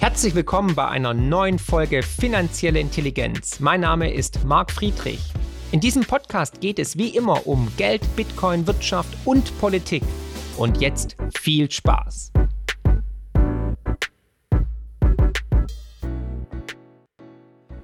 Herzlich willkommen bei einer neuen Folge Finanzielle Intelligenz. Mein Name ist Marc Friedrich. In diesem Podcast geht es wie immer um Geld, Bitcoin, Wirtschaft und Politik. Und jetzt viel Spaß.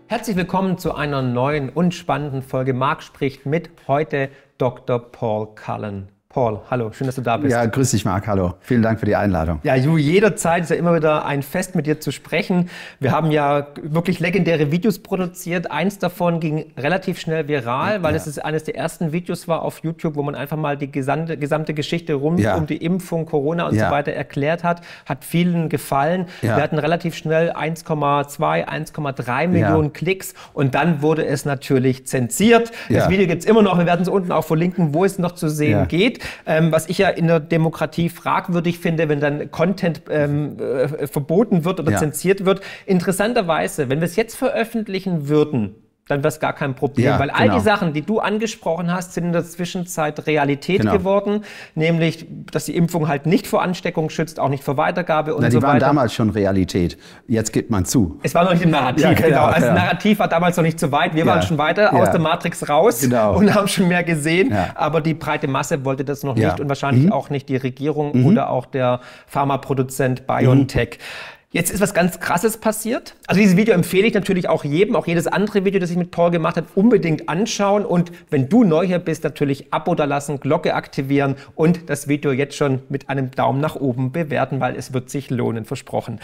Herzlich willkommen zu einer neuen und spannenden Folge. Marc spricht mit heute Dr. Paul Cullen. Paul, hallo, schön, dass du da bist. Ja, grüß dich, Marc, hallo. Vielen Dank für die Einladung. Ja, Ju, jederzeit ist ja immer wieder ein Fest, mit dir zu sprechen. Wir haben ja wirklich legendäre Videos produziert. Eins davon ging relativ schnell viral, weil ja. es eines der ersten Videos war auf YouTube, wo man einfach mal die gesamte, gesamte Geschichte rund ja. um die Impfung, Corona und ja. so weiter erklärt hat. Hat vielen gefallen. Wir hatten relativ schnell 1,2, 1,3 Millionen Klicks und dann wurde es natürlich zensiert. Das Video gibt es immer noch. Wir werden es unten auch verlinken, wo es noch zu sehen geht. Ähm, was ich ja in der Demokratie fragwürdig finde, wenn dann Content ähm, äh, verboten wird oder ja. zensiert wird. Interessanterweise, wenn wir es jetzt veröffentlichen würden, dann wäre es gar kein Problem. Ja, Weil all genau. die Sachen, die du angesprochen hast, sind in der Zwischenzeit Realität genau. geworden. Nämlich, dass die Impfung halt nicht vor Ansteckung schützt, auch nicht vor Weitergabe und Na, so weiter. Die waren damals schon Realität. Jetzt gibt man zu. Es war noch nicht im Narrativ, ja, genau. genau. Also ja. Das Narrativ war damals noch nicht so weit. Wir waren schon weiter aus der Matrix raus genau. und haben schon mehr gesehen. Aber die breite Masse wollte das noch nicht und wahrscheinlich mhm. auch nicht die Regierung mhm. oder auch der Pharmaproduzent BioNTech. Mhm. Jetzt ist was ganz Krasses passiert. Also dieses Video empfehle ich natürlich auch jedem, auch jedes andere Video, das ich mit Paul gemacht habe, unbedingt anschauen. Und wenn du neu hier bist, natürlich Abo da lassen, Glocke aktivieren und das Video jetzt schon mit einem Daumen nach oben bewerten, weil es wird sich lohnen, versprochen.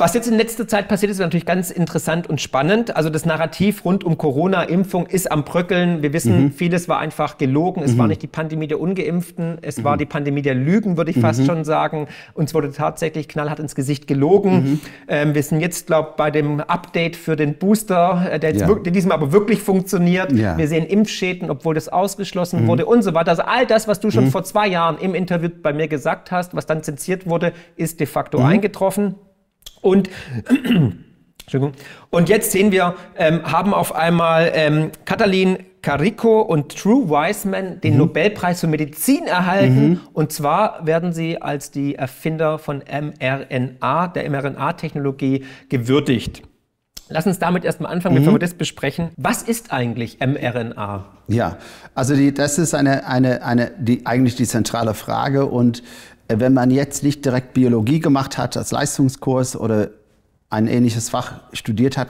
Was jetzt in letzter Zeit passiert ist, ist natürlich ganz interessant und spannend. Also das Narrativ rund um Corona-Impfung ist am Bröckeln. Wir wissen, mhm. vieles war einfach gelogen. Es mhm. war nicht die Pandemie der Ungeimpften, es mhm. war die Pandemie der Lügen, würde ich fast mhm. schon sagen. Uns wurde tatsächlich knallhart ins Gesicht gelogen. Mhm. Ähm, wir sind jetzt, glaube ich, bei dem Update für den Booster, äh, der, jetzt ja. wirklich, diesem aber wirklich funktioniert. Ja. Wir sehen Impfschäden, obwohl das ausgeschlossen mhm. wurde und so weiter. Also all das, was du schon vor zwei Jahren im Interview bei mir gesagt hast, was dann zensiert wurde, ist de facto eingetroffen. Und Und jetzt sehen wir, ähm, haben auf einmal ähm, Katalin Carico und True Wiseman den mhm. Nobelpreis für Medizin erhalten. Mhm. Und zwar werden sie als die Erfinder von mRNA, der mRNA-Technologie, gewürdigt. Lass uns damit erstmal anfangen, mhm. bevor wir das besprechen. Was ist eigentlich mRNA? Ja, also die, das ist eine, eine, eine, die, eigentlich die zentrale Frage. Und wenn man jetzt nicht direkt Biologie gemacht hat als Leistungskurs oder ein ähnliches Fach studiert hat,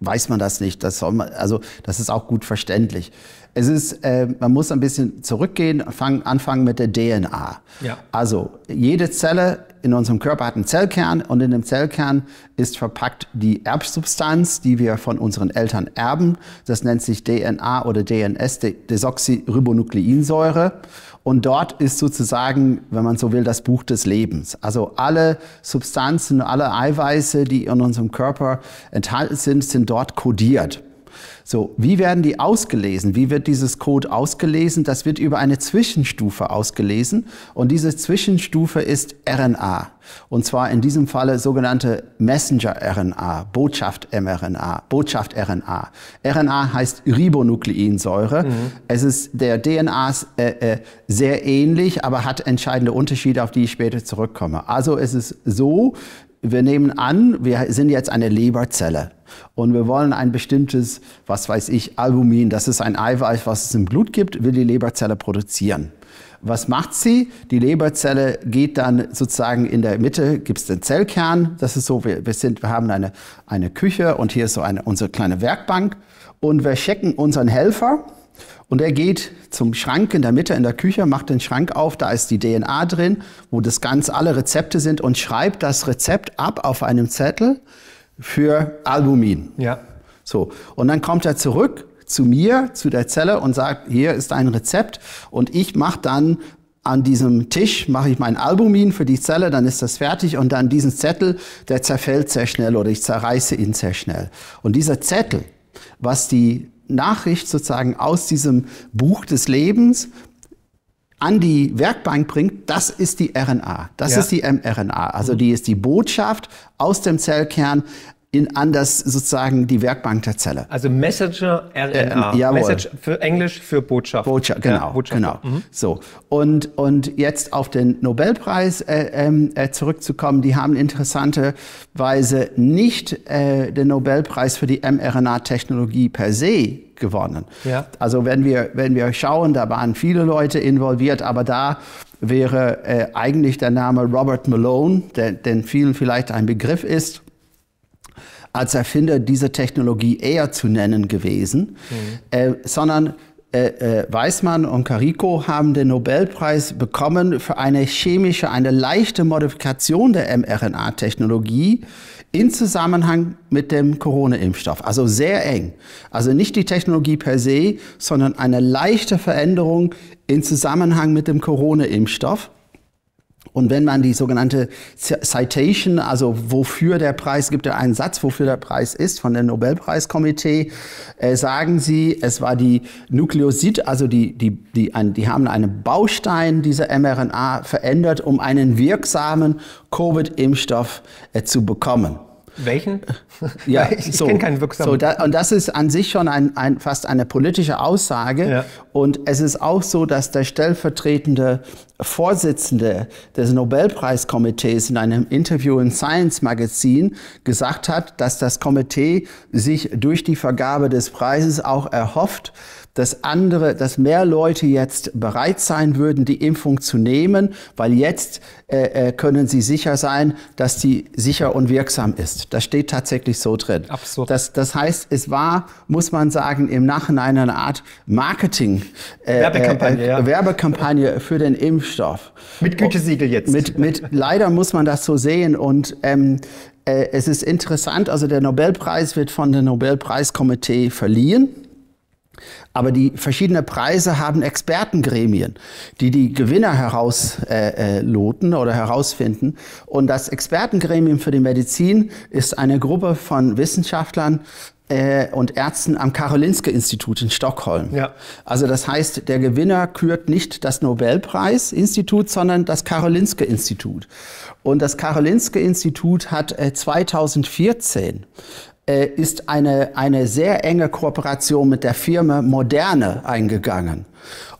weiß man das nicht. Das, man, also, das ist auch gut verständlich. Es ist, äh, man muss ein bisschen zurückgehen, fang, anfangen mit der DNA. Ja. Also jede Zelle in unserem Körper hat einen Zellkern und in dem Zellkern ist verpackt die Erbsubstanz, die wir von unseren Eltern erben. Das nennt sich DNA oder DNS, Desoxyribonukleinsäure. Und dort ist sozusagen, wenn man so will, das Buch des Lebens. Also alle Substanzen, alle Eiweiße, die in unserem Körper enthalten sind, sind dort kodiert. So, wie werden die ausgelesen? Wie wird dieses Code ausgelesen? Das wird über eine Zwischenstufe ausgelesen und diese Zwischenstufe ist RNA. Und zwar in diesem Falle sogenannte Messenger-RNA, Botschaft-mRNA, Botschaft-RNA. RNA heißt Ribonukleinsäure. Mhm. Es ist der DNA äh, äh, sehr ähnlich, aber hat entscheidende Unterschiede, auf die ich später zurückkomme. Also es ist so, wir nehmen an, wir sind jetzt eine Leberzelle und wir wollen ein bestimmtes, was weiß ich, Albumin, das ist ein Eiweiß, was es im Blut gibt, will die Leberzelle produzieren. Was macht sie? Die Leberzelle geht dann sozusagen in der Mitte, gibt es den Zellkern, das ist so, wir, wir, sind, wir haben eine, eine Küche und hier ist so eine, unsere kleine Werkbank und wir checken unseren Helfer, und er geht zum Schrank in der Mitte in der Küche, macht den Schrank auf, da ist die DNA drin, wo das ganz alle Rezepte sind und schreibt das Rezept ab auf einem Zettel für Albumin. Ja. So. Und dann kommt er zurück zu mir, zu der Zelle und sagt, hier ist ein Rezept und ich mache dann an diesem Tisch mache ich mein Albumin für die Zelle, dann ist das fertig und dann diesen Zettel, der zerfällt sehr schnell oder ich zerreiße ihn sehr schnell. Und dieser Zettel, was die Nachricht sozusagen aus diesem Buch des Lebens an die Werkbank bringt, das ist die RNA. Das ja. ist die mRNA. Also die ist die Botschaft aus dem Zellkern in, an das sozusagen die Werkbank der Zelle. Also Messenger RNA. Äh, Message für Englisch für Botschaft. Botschaft, genau. Ja, Botschaft. genau. Mhm. So. Und, und jetzt auf den Nobelpreis äh, ähm, äh, zurückzukommen, die haben interessanterweise nicht äh, den Nobelpreis für die mRNA-Technologie per se gewonnen. Ja. Also wenn wir, wenn wir schauen, da waren viele Leute involviert, aber da wäre äh, eigentlich der Name Robert Malone, der, den vielen vielleicht ein Begriff ist, als Erfinder dieser Technologie eher zu nennen gewesen, mhm. äh, sondern äh, äh, Weismann und Carico haben den Nobelpreis bekommen für eine chemische, eine leichte Modifikation der mRNA-Technologie in Zusammenhang mit dem Corona-Impfstoff. Also sehr eng. Also nicht die Technologie per se, sondern eine leichte Veränderung in Zusammenhang mit dem Corona-Impfstoff. Und wenn man die sogenannte Citation, also wofür der Preis, gibt er einen Satz, wofür der Preis ist von dem Nobelpreiskomitee, äh, sagen sie, es war die Nukleosid, also die, die, die, ein, die haben einen Baustein dieser mRNA verändert, um einen wirksamen Covid-Impfstoff äh, zu bekommen. Welchen? Ja, ich, so, kenne keinen wirksamen. So, da, und das ist an sich schon ein, ein, fast eine politische Aussage. Ja. Und es ist auch so, dass der stellvertretende Vorsitzende des Nobelpreiskomitees in einem Interview in Science Magazine gesagt hat, dass das Komitee sich durch die Vergabe des Preises auch erhofft, dass andere, dass mehr Leute jetzt bereit sein würden, die Impfung zu nehmen, weil jetzt äh, äh, können sie sicher sein, dass die sicher und wirksam ist. Das steht tatsächlich so drin. Absurd. Das, das heißt, es war, muss man sagen, im Nachhinein eine Art Marketing, äh, Werbekampagne, äh, ja. Werbekampagne für den Impfstoff. Mit Gütesiegel jetzt. Mit, mit, leider muss man das so sehen und ähm, äh, es ist interessant, also der Nobelpreis wird von dem Nobelpreiskomitee verliehen. Aber die verschiedenen Preise haben Expertengremien, die die Gewinner herausloten äh, äh oder herausfinden. Und das Expertengremium für die Medizin ist eine Gruppe von Wissenschaftlern äh, und Ärzten am Karolinska-Institut in Stockholm. Ja. Also das heißt, der Gewinner kürt nicht das Nobelpreis-Institut, sondern das Karolinska-Institut. Und das Karolinska-Institut hat äh, 2014 äh, ist eine, eine sehr enge Kooperation mit der Firma Moderne eingegangen.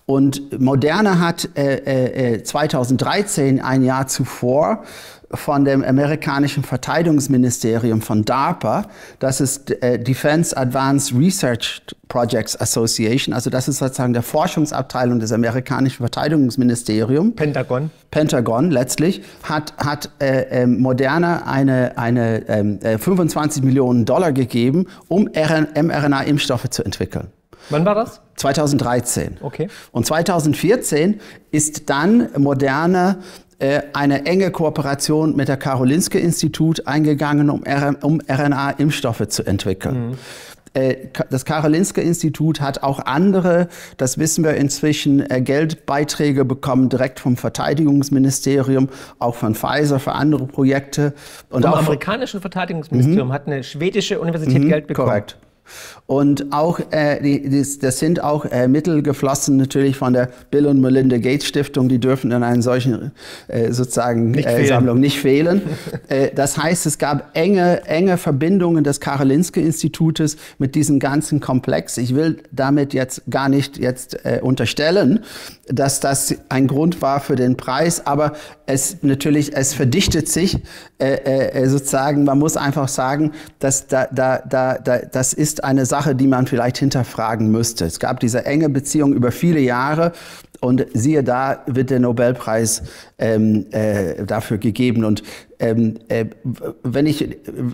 Und Moderne hat äh, äh, 2013, ein Jahr zuvor, von dem amerikanischen Verteidigungsministerium von DARPA, das ist äh, Defense Advanced Research Projects Association, also das ist sozusagen der Forschungsabteilung des amerikanischen Verteidigungsministeriums. Pentagon. Pentagon letztlich hat, hat äh, äh, Moderna eine, eine äh, 25 Millionen Dollar gegeben, um mRNA-Impfstoffe zu entwickeln. Wann war das? 2013. Okay. Und 2014 ist dann Moderna äh, eine enge Kooperation mit der Karolinska-Institut eingegangen, um, um RNA-Impfstoffe zu entwickeln. Mhm. Äh, das Karolinska-Institut hat auch andere, das wissen wir inzwischen, äh, Geldbeiträge bekommen direkt vom Verteidigungsministerium, auch von Pfizer für andere Projekte. Und vom amerikanischen Verteidigungsministerium mhm. hat eine schwedische Universität mhm, Geld bekommen. Korrekt. Und auch, äh, die, das, das sind auch äh, Mittel geflossen natürlich von der Bill und Melinda Gates Stiftung. Die dürfen in einer solchen äh, sozusagen nicht äh, Sammlung nicht fehlen. äh, das heißt, es gab enge, enge Verbindungen des Karolinske Institutes mit diesem ganzen Komplex. Ich will damit jetzt gar nicht jetzt äh, unterstellen, dass das ein Grund war für den Preis, aber es natürlich, es verdichtet sich sozusagen. Man muss einfach sagen, dass da, da, da, da, das ist eine Sache, die man vielleicht hinterfragen müsste. Es gab diese enge Beziehung über viele Jahre und siehe da, wird der Nobelpreis ähm, äh, dafür gegeben. Und ähm, äh, wenn ich,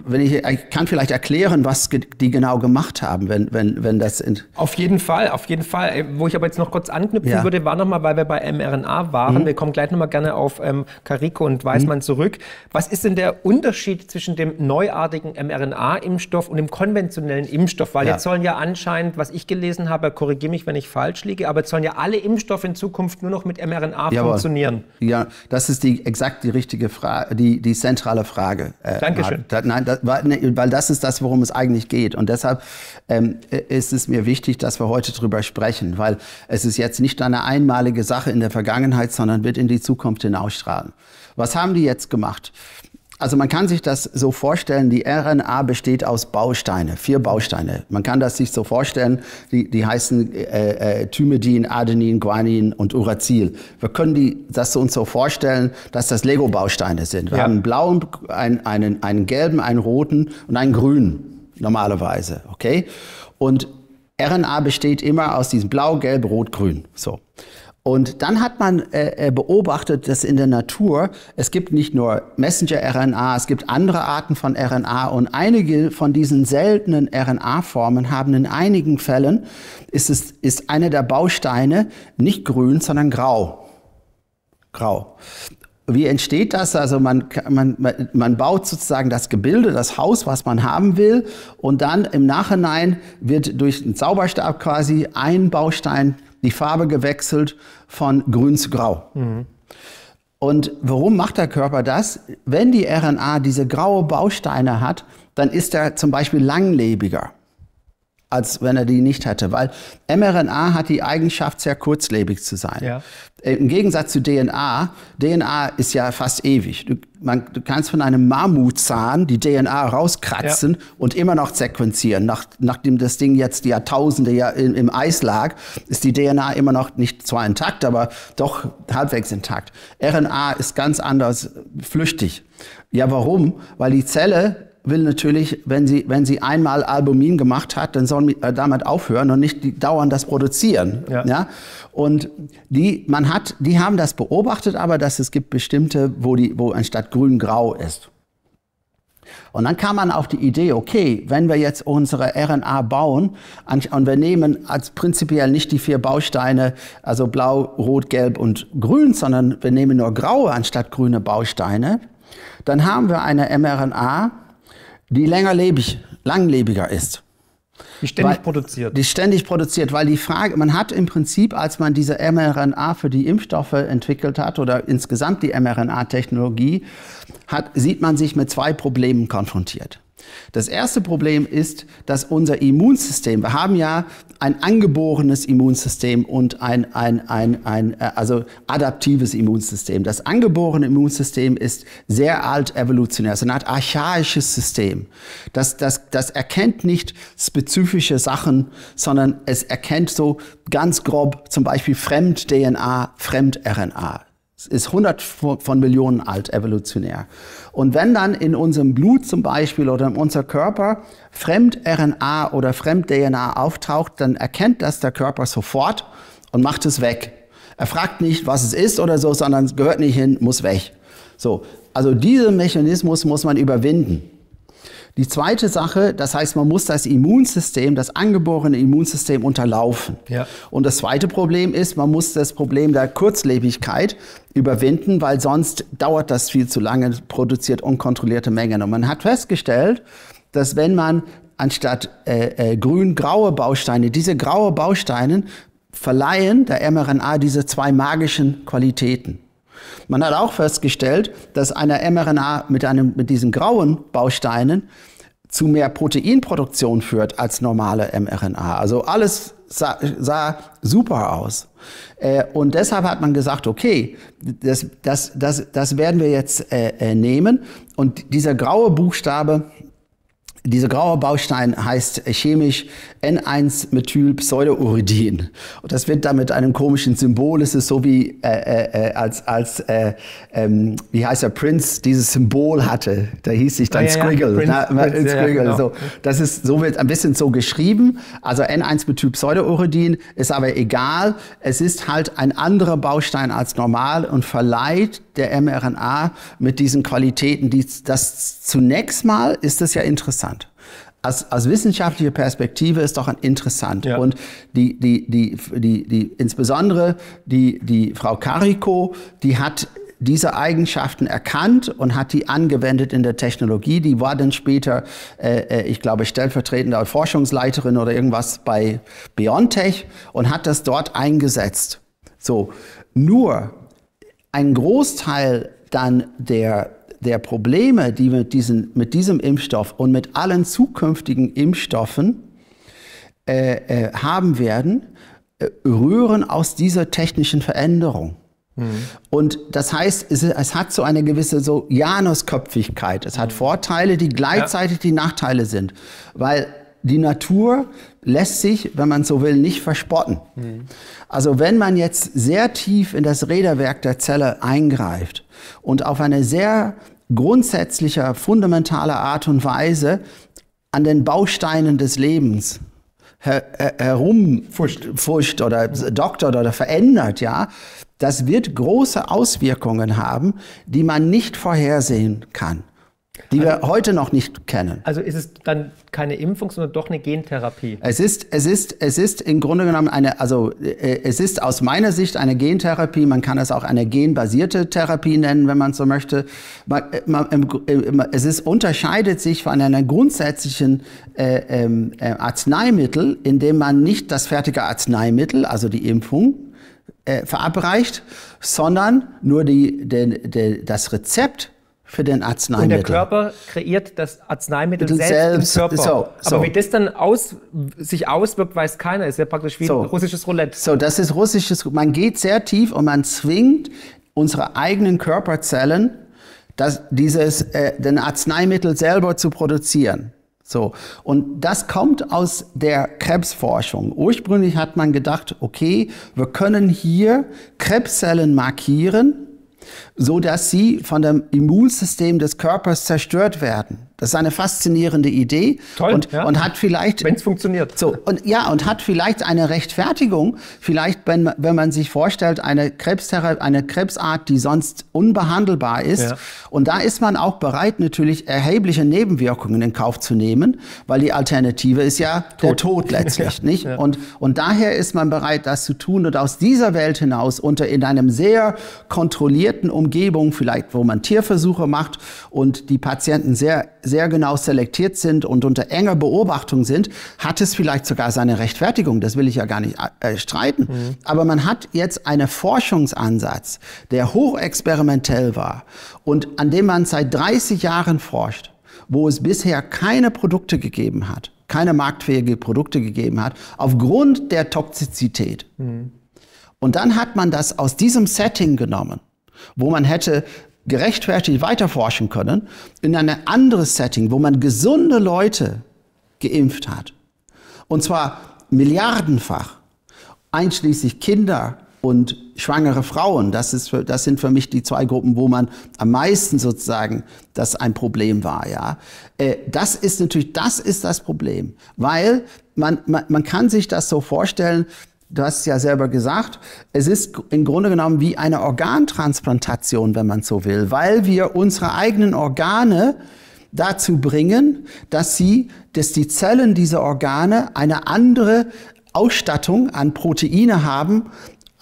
wenn ich, ich kann vielleicht erklären, was die genau gemacht haben, wenn, wenn, wenn das in Auf jeden Fall, auf jeden Fall. Äh, wo ich aber jetzt noch kurz anknüpfen ja. würde, war nochmal, weil wir bei mRNA waren. Mhm. Wir kommen gleich nochmal gerne auf ähm, Carico und Weismann mhm. zurück. Was ist denn der Unterschied zwischen dem neuartigen mRNA-Impfstoff und dem konventionellen Impfstoff? Weil ja. jetzt sollen ja anscheinend, was ich gelesen habe, korrigiere mich, wenn ich falsch liege, aber jetzt sollen ja alle Impfstoffe in Zukunft nur noch mit mRNA Jawohl. funktionieren. Ja, das ist die exakt die richtige Frage, die, die zentrale Frage. Äh, Dankeschön. Da, nein, das, weil das ist das, worum es eigentlich geht. Und deshalb ähm, ist es mir wichtig, dass wir heute darüber sprechen, weil es ist jetzt nicht eine einmalige Sache in der Vergangenheit, sondern wird in die Zukunft hinausstrahlen. Was haben die jetzt gemacht? Also man kann sich das so vorstellen, die RNA besteht aus Bausteine, vier Bausteine. Man kann das sich so vorstellen, die, die heißen äh, äh, Thymidin, Adenin, Guanin und Uracil. Wir können die, das uns so vorstellen, dass das Lego-Bausteine sind. Wir ja. haben einen blauen, einen, einen, einen gelben, einen roten und einen grünen normalerweise, okay? Und RNA besteht immer aus diesem Blau, Gelb, Rot, Grün. So. Und dann hat man äh, äh, beobachtet, dass in der Natur es gibt nicht nur Messenger-RNA, es gibt andere Arten von RNA und einige von diesen seltenen RNA-Formen haben in einigen Fällen ist es ist einer der Bausteine nicht grün, sondern grau. Grau. Wie entsteht das? Also man, man, man baut sozusagen das Gebilde, das Haus, was man haben will, und dann im Nachhinein wird durch einen Zauberstab quasi ein Baustein die Farbe gewechselt von grün zu grau. Mhm. Und warum macht der Körper das? Wenn die RNA diese graue Bausteine hat, dann ist er zum Beispiel langlebiger als wenn er die nicht hätte. Weil mRNA hat die Eigenschaft, sehr kurzlebig zu sein. Ja. Im Gegensatz zu DNA, DNA ist ja fast ewig. Du, man, du kannst von einem Mammutzahn die DNA rauskratzen ja. und immer noch sequenzieren. Nach, nachdem das Ding jetzt Jahrtausende ja im, im Eis lag, ist die DNA immer noch nicht zwar intakt, aber doch halbwegs intakt. RNA ist ganz anders flüchtig. Ja, warum? Weil die Zelle will natürlich, wenn sie, wenn sie einmal Albumin gemacht hat, dann soll äh, damit aufhören und nicht die, dauernd das produzieren. Ja. ja. Und die, man hat, die haben das beobachtet, aber dass es gibt bestimmte, wo die, wo anstatt grün grau ist. Und dann kam man auf die Idee, okay, wenn wir jetzt unsere RNA bauen und wir nehmen als prinzipiell nicht die vier Bausteine, also blau, rot, gelb und grün, sondern wir nehmen nur graue anstatt grüne Bausteine, dann haben wir eine mRNA, die längerlebig, langlebiger ist. Die ständig weil, produziert. Die ständig produziert, weil die Frage, man hat im Prinzip, als man diese mRNA für die Impfstoffe entwickelt hat oder insgesamt die mRNA-Technologie, hat, sieht man sich mit zwei Problemen konfrontiert. Das erste Problem ist, dass unser Immunsystem, wir haben ja ein angeborenes Immunsystem und ein, ein, ein, ein äh, also adaptives Immunsystem. Das angeborene Immunsystem ist sehr alt evolutionär, so eine Art archaisches System. Das, das, das erkennt nicht spezifische Sachen, sondern es erkennt so ganz grob zum Beispiel Fremd-DNA, Fremd-RNA. Ist hundert von Millionen alt evolutionär. Und wenn dann in unserem Blut zum Beispiel oder in unserem Körper Fremd-RNA oder Fremd-DNA auftaucht, dann erkennt das der Körper sofort und macht es weg. Er fragt nicht, was es ist oder so, sondern es gehört nicht hin, muss weg. So. Also diesen Mechanismus muss man überwinden. Die zweite Sache, das heißt, man muss das Immunsystem, das angeborene Immunsystem unterlaufen. Ja. Und das zweite Problem ist, man muss das Problem der Kurzlebigkeit überwinden, weil sonst dauert das viel zu lange, produziert unkontrollierte Mengen. Und man hat festgestellt, dass wenn man anstatt äh, äh, grün-graue Bausteine, diese graue Bausteine verleihen der mRNA diese zwei magischen Qualitäten. Man hat auch festgestellt, dass eine mRNA mit, einem, mit diesen grauen Bausteinen zu mehr Proteinproduktion führt als normale mRNA. Also alles sah, sah super aus. Äh, und deshalb hat man gesagt, okay, das, das, das, das werden wir jetzt äh, äh nehmen. Und dieser graue Buchstabe dieser graue Baustein heißt chemisch N1-Methylpseudouridin. Und das wird dann mit einem komischen Symbol. Es ist so wie äh, äh, äh, als, als äh, ähm, wie heißt der Prince dieses Symbol hatte. Da hieß sich dann ah, ja, Squiggle. Ja, Prince, Na, Prince, Squiggle. Ja, genau. so. Das ist so wird ein bisschen so geschrieben. Also N1-Methylpseudouridin ist aber egal. Es ist halt ein anderer Baustein als normal und verleiht der mRNA mit diesen Qualitäten, die das zunächst mal ist das ja interessant aus, aus wissenschaftlicher Perspektive ist doch interessant. Ja. Und die, die, die, die, die, insbesondere die, die Frau Carico, die hat diese Eigenschaften erkannt und hat die angewendet in der Technologie. Die war dann später, äh, äh ich glaube, stellvertretende Forschungsleiterin oder irgendwas bei BioNTech und hat das dort eingesetzt. So, nur ein Großteil dann der der Probleme, die wir mit, diesen, mit diesem Impfstoff und mit allen zukünftigen Impfstoffen äh, äh, haben werden, äh, rühren aus dieser technischen Veränderung. Mhm. Und das heißt, es, es, hat so eine gewisse so Janusköpfigkeit. Es hat mhm. Vorteile, die gleichzeitig ja. die Nachteile sind. Weil die Natur lässt sich, wenn man so will, nicht verspotten. Mhm. Also wenn man jetzt sehr tief in das Räderwerk der Zelle eingreift und auf eine sehr grundsätzliche, fundamentale Art und Weise an den Bausteinen des Lebens her, her, herumfuscht oder doktert oder verändert, ja, das wird große Auswirkungen haben, die man nicht vorhersehen kann die also, wir heute noch nicht kennen. Also ist es dann keine Impfung, sondern doch eine Gentherapie? Es ist, es ist, es ist im Grunde genommen eine, also äh, es ist aus meiner Sicht eine Gentherapie. Man kann es auch eine genbasierte Therapie nennen, wenn man so möchte. Man, man, es ist, unterscheidet sich von einer grundsätzlichen äh, ähm, äh, Arzneimittel, indem man nicht das fertige Arzneimittel, also die Impfung, äh, verabreicht, sondern nur die, den, den, das Rezept für den Arzneimittel. Und der Körper kreiert das Arzneimittel selbst, selbst, im Körper. So, so. Aber wie das dann aus, sich auswirkt, weiß keiner. Ist ja praktisch wie so. russisches Roulette. So, das ist russisches. Man geht sehr tief und man zwingt unsere eigenen Körperzellen, das, dieses, äh, den Arzneimittel selber zu produzieren. So. Und das kommt aus der Krebsforschung. Ursprünglich hat man gedacht, okay, wir können hier Krebszellen markieren, so dass sie von dem Immunsystem des Körpers zerstört werden. Das ist eine faszinierende Idee Toll, und, ja. und hat vielleicht wenn es funktioniert. So und ja und hat vielleicht eine Rechtfertigung. Vielleicht wenn, wenn man sich vorstellt eine Krebstherapie, eine Krebsart, die sonst unbehandelbar ist ja. und da ist man auch bereit natürlich erhebliche Nebenwirkungen in Kauf zu nehmen, weil die Alternative ist ja Tod. der Tod letztlich, ja. nicht? Und und daher ist man bereit, das zu tun und aus dieser Welt hinaus unter in einem sehr kontrollierten Umgebung, vielleicht wo man Tierversuche macht und die Patienten sehr sehr genau selektiert sind und unter enger Beobachtung sind, hat es vielleicht sogar seine Rechtfertigung. Das will ich ja gar nicht äh, streiten. Mhm. Aber man hat jetzt einen Forschungsansatz, der hochexperimentell war und an dem man seit 30 Jahren forscht, wo es bisher keine Produkte gegeben hat, keine marktfähige Produkte gegeben hat, aufgrund der Toxizität. Mhm. Und dann hat man das aus diesem Setting genommen, wo man hätte gerechtfertigt weiterforschen können, in ein anderes Setting, wo man gesunde Leute geimpft hat. Und zwar milliardenfach, einschließlich Kinder und schwangere Frauen. Das, ist für, das sind für mich die zwei Gruppen, wo man am meisten sozusagen das ein Problem war. Ja, äh, das ist natürlich, das ist das Problem, weil man, man, man kann sich das so vorstellen, du hast es ja selber gesagt, es ist im Grunde genommen wie eine Organtransplantation, wenn man so will, weil wir unsere eigenen Organe dazu bringen, dass sie, dass die Zellen dieser Organe eine andere Ausstattung an Proteine haben,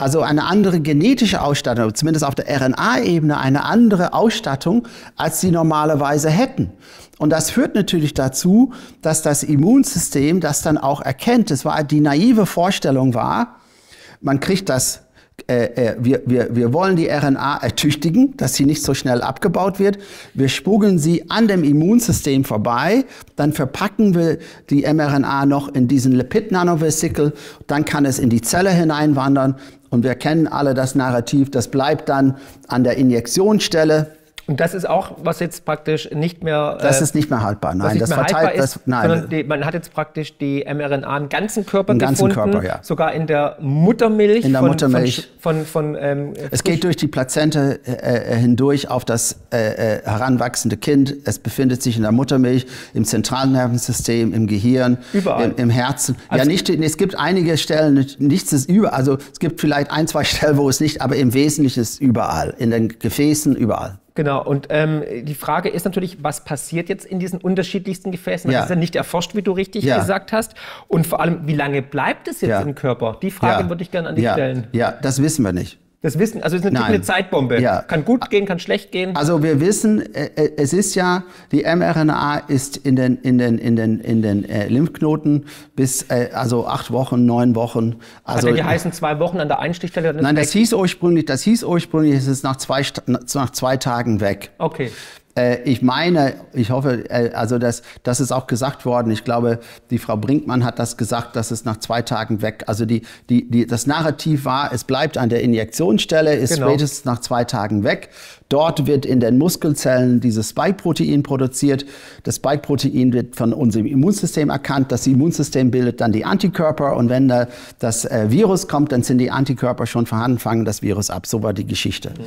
also eine andere genetische Ausstattung, zumindest auf der RNA-Ebene eine andere Ausstattung, als sie normalerweise hätten. Und das führt natürlich dazu, dass das Immunsystem das dann auch erkennt. Es war die naive Vorstellung war, man kriegt das äh, äh, wir, wir, wir wollen die RNA ertüchtigen, dass sie nicht so schnell abgebaut wird. Wir spugeln sie an dem Immunsystem vorbei. Dann verpacken wir die mRNA noch in diesen Lipid-Nanovesikel. Dann kann es in die Zelle hineinwandern. Und wir kennen alle das Narrativ. Das bleibt dann an der Injektionsstelle und das ist auch, was jetzt praktisch nicht mehr. Das äh, ist nicht mehr haltbar, nein. das verteilt, ist, das, nein. Die, man hat jetzt praktisch die mRNA im ganzen Körper Im gefunden. Ganzen Körper, ja. Sogar in der Muttermilch. In der von, Muttermilch. Von, von, von ähm, es geht durch die Plazente äh, äh, hindurch auf das äh, äh, heranwachsende Kind. Es befindet sich in der Muttermilch, im zentralen Nervensystem, im Gehirn, Überall. Im, im Herzen. Also ja, nicht, es gibt einige Stellen, nichts ist über, also es gibt vielleicht ein, zwei Stellen, wo es nicht, aber im Wesentlichen ist es überall. In den Gefäßen, überall. Genau, und ähm, die Frage ist natürlich, was passiert jetzt in diesen unterschiedlichsten Gefäßen? Das ist ja nicht erforscht, wie du richtig ja. gesagt hast. Und vor allem, wie lange bleibt es jetzt ja. im Körper? Die Frage würde ich gerne an dich stellen. Ja, das wissen wir nicht. Das Wissen, also es ist natürlich eine Zeitbombe. Ja. Kann gut gehen, kann schlecht gehen. Also wir wissen, äh, äh, es ist ja, die mRNA ist in den, in den, in den, in den äh, Lymphknoten bis, äh, also acht Wochen, neun Wochen. Also, Hat ja heißen zwei Wochen an der Einstichstelle? Nein, das hieß ursprünglich, das hieß ursprünglich, es ist nach zwei, nach zwei Tagen weg. Okay. Äh, ich meine, ich hoffe, äh, also das, das ist auch gesagt worden. Ich glaube, die Frau Brinkmann hat das gesagt, dass es nach zwei Tagen weg. Also die, die, die, das Narrativ war, es bleibt an der Injektionsstelle, ist genau. spätestens nach zwei Tagen weg. Dort wird in den Muskelzellen dieses Spike-Protein produziert. Das Spike-Protein wird von unserem Immunsystem erkannt. Das Immunsystem bildet dann die Antikörper und wenn da das äh, Virus kommt, dann sind die Antikörper schon vorhanden, fangen das Virus ab. So war die Geschichte. Mhm.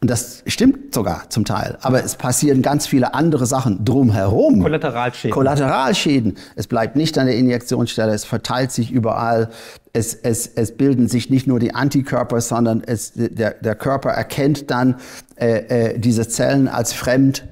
Und das stimmt sogar zum Teil. Aber es passieren ganz viele andere Sachen drumherum. Kollateralschäden. Kollateralschäden. Es bleibt nicht an der Injektionsstelle, es verteilt sich überall. Es, es, es bilden sich nicht nur die Antikörper, sondern es, der, der Körper erkennt dann äh, äh, diese Zellen als fremd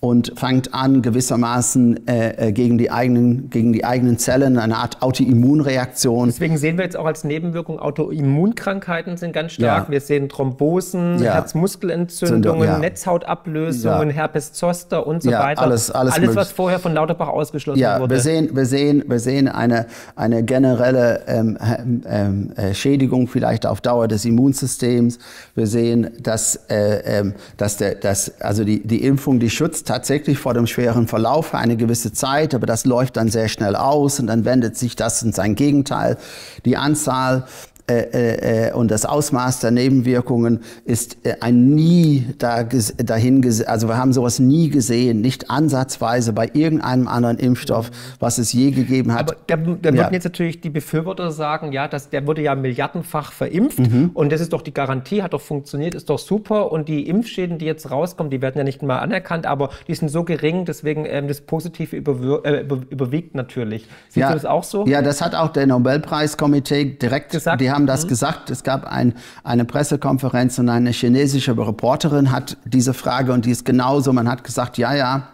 und fängt an, gewissermaßen äh, äh, gegen, die eigenen, gegen die eigenen Zellen eine Art Autoimmunreaktion. Deswegen sehen wir jetzt auch als Nebenwirkung, Autoimmunkrankheiten sind ganz stark. Ja. Wir sehen Thrombosen, ja. Herzmuskelentzündungen, ja. Netzhautablösungen, Herpes zoster und so weiter. Alles, alles, alles was vorher von Lauterbach ausgeschlossen ja, wurde. Wir sehen, wir sehen, wir sehen eine, eine generelle ähm, ähm, äh, Schädigung vielleicht auf Dauer des Immunsystems. Wir sehen, dass, äh, ähm, dass, der, dass also die, die Impfung, die schützt tatsächlich vor dem schweren Verlauf eine gewisse Zeit, aber das läuft dann sehr schnell aus und dann wendet sich das in sein Gegenteil. Die Anzahl äh, äh, äh, und das Ausmaß der Nebenwirkungen ist äh, ein nie da, dahin, also wir haben sowas nie gesehen, nicht ansatzweise bei irgendeinem anderen Impfstoff, was es je gegeben hat. Aber da, da ja. würden jetzt natürlich die Befürworter sagen, ja, dass der wurde ja milliardenfach verimpft mhm. und das ist doch die Garantie, hat doch funktioniert, ist doch super und die Impfschäden, die jetzt rauskommen, die werden ja nicht mal anerkannt, aber die sind so gering, deswegen ähm, das Positive überwir äh, überwiegt natürlich. Siehst ja, du das auch so? Ja, das hat auch der Nobelpreiskomitee direkt gesagt. Die haben das mhm. gesagt. Es gab ein, eine Pressekonferenz und eine chinesische Reporterin hat diese Frage und die ist genauso. Man hat gesagt, ja, ja,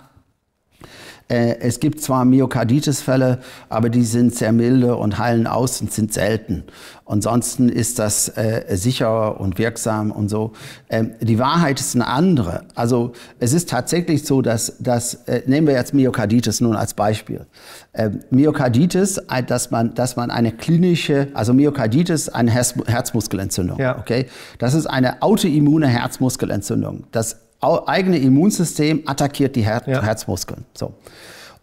es gibt zwar Myokarditis-Fälle, aber die sind sehr milde und heilen aus und sind selten. Ansonsten ist das äh, sicher und wirksam und so. Ähm, die Wahrheit ist eine andere. Also es ist tatsächlich so, dass, dass äh, nehmen wir jetzt Myokarditis nun als Beispiel. Ähm, Myokarditis, dass man, dass man eine klinische, also Myokarditis, eine Herz Herzmuskelentzündung. Ja. Okay, das ist eine autoimmune Herzmuskelentzündung. Das eigene Immunsystem attackiert die Her ja. Herzmuskeln. So.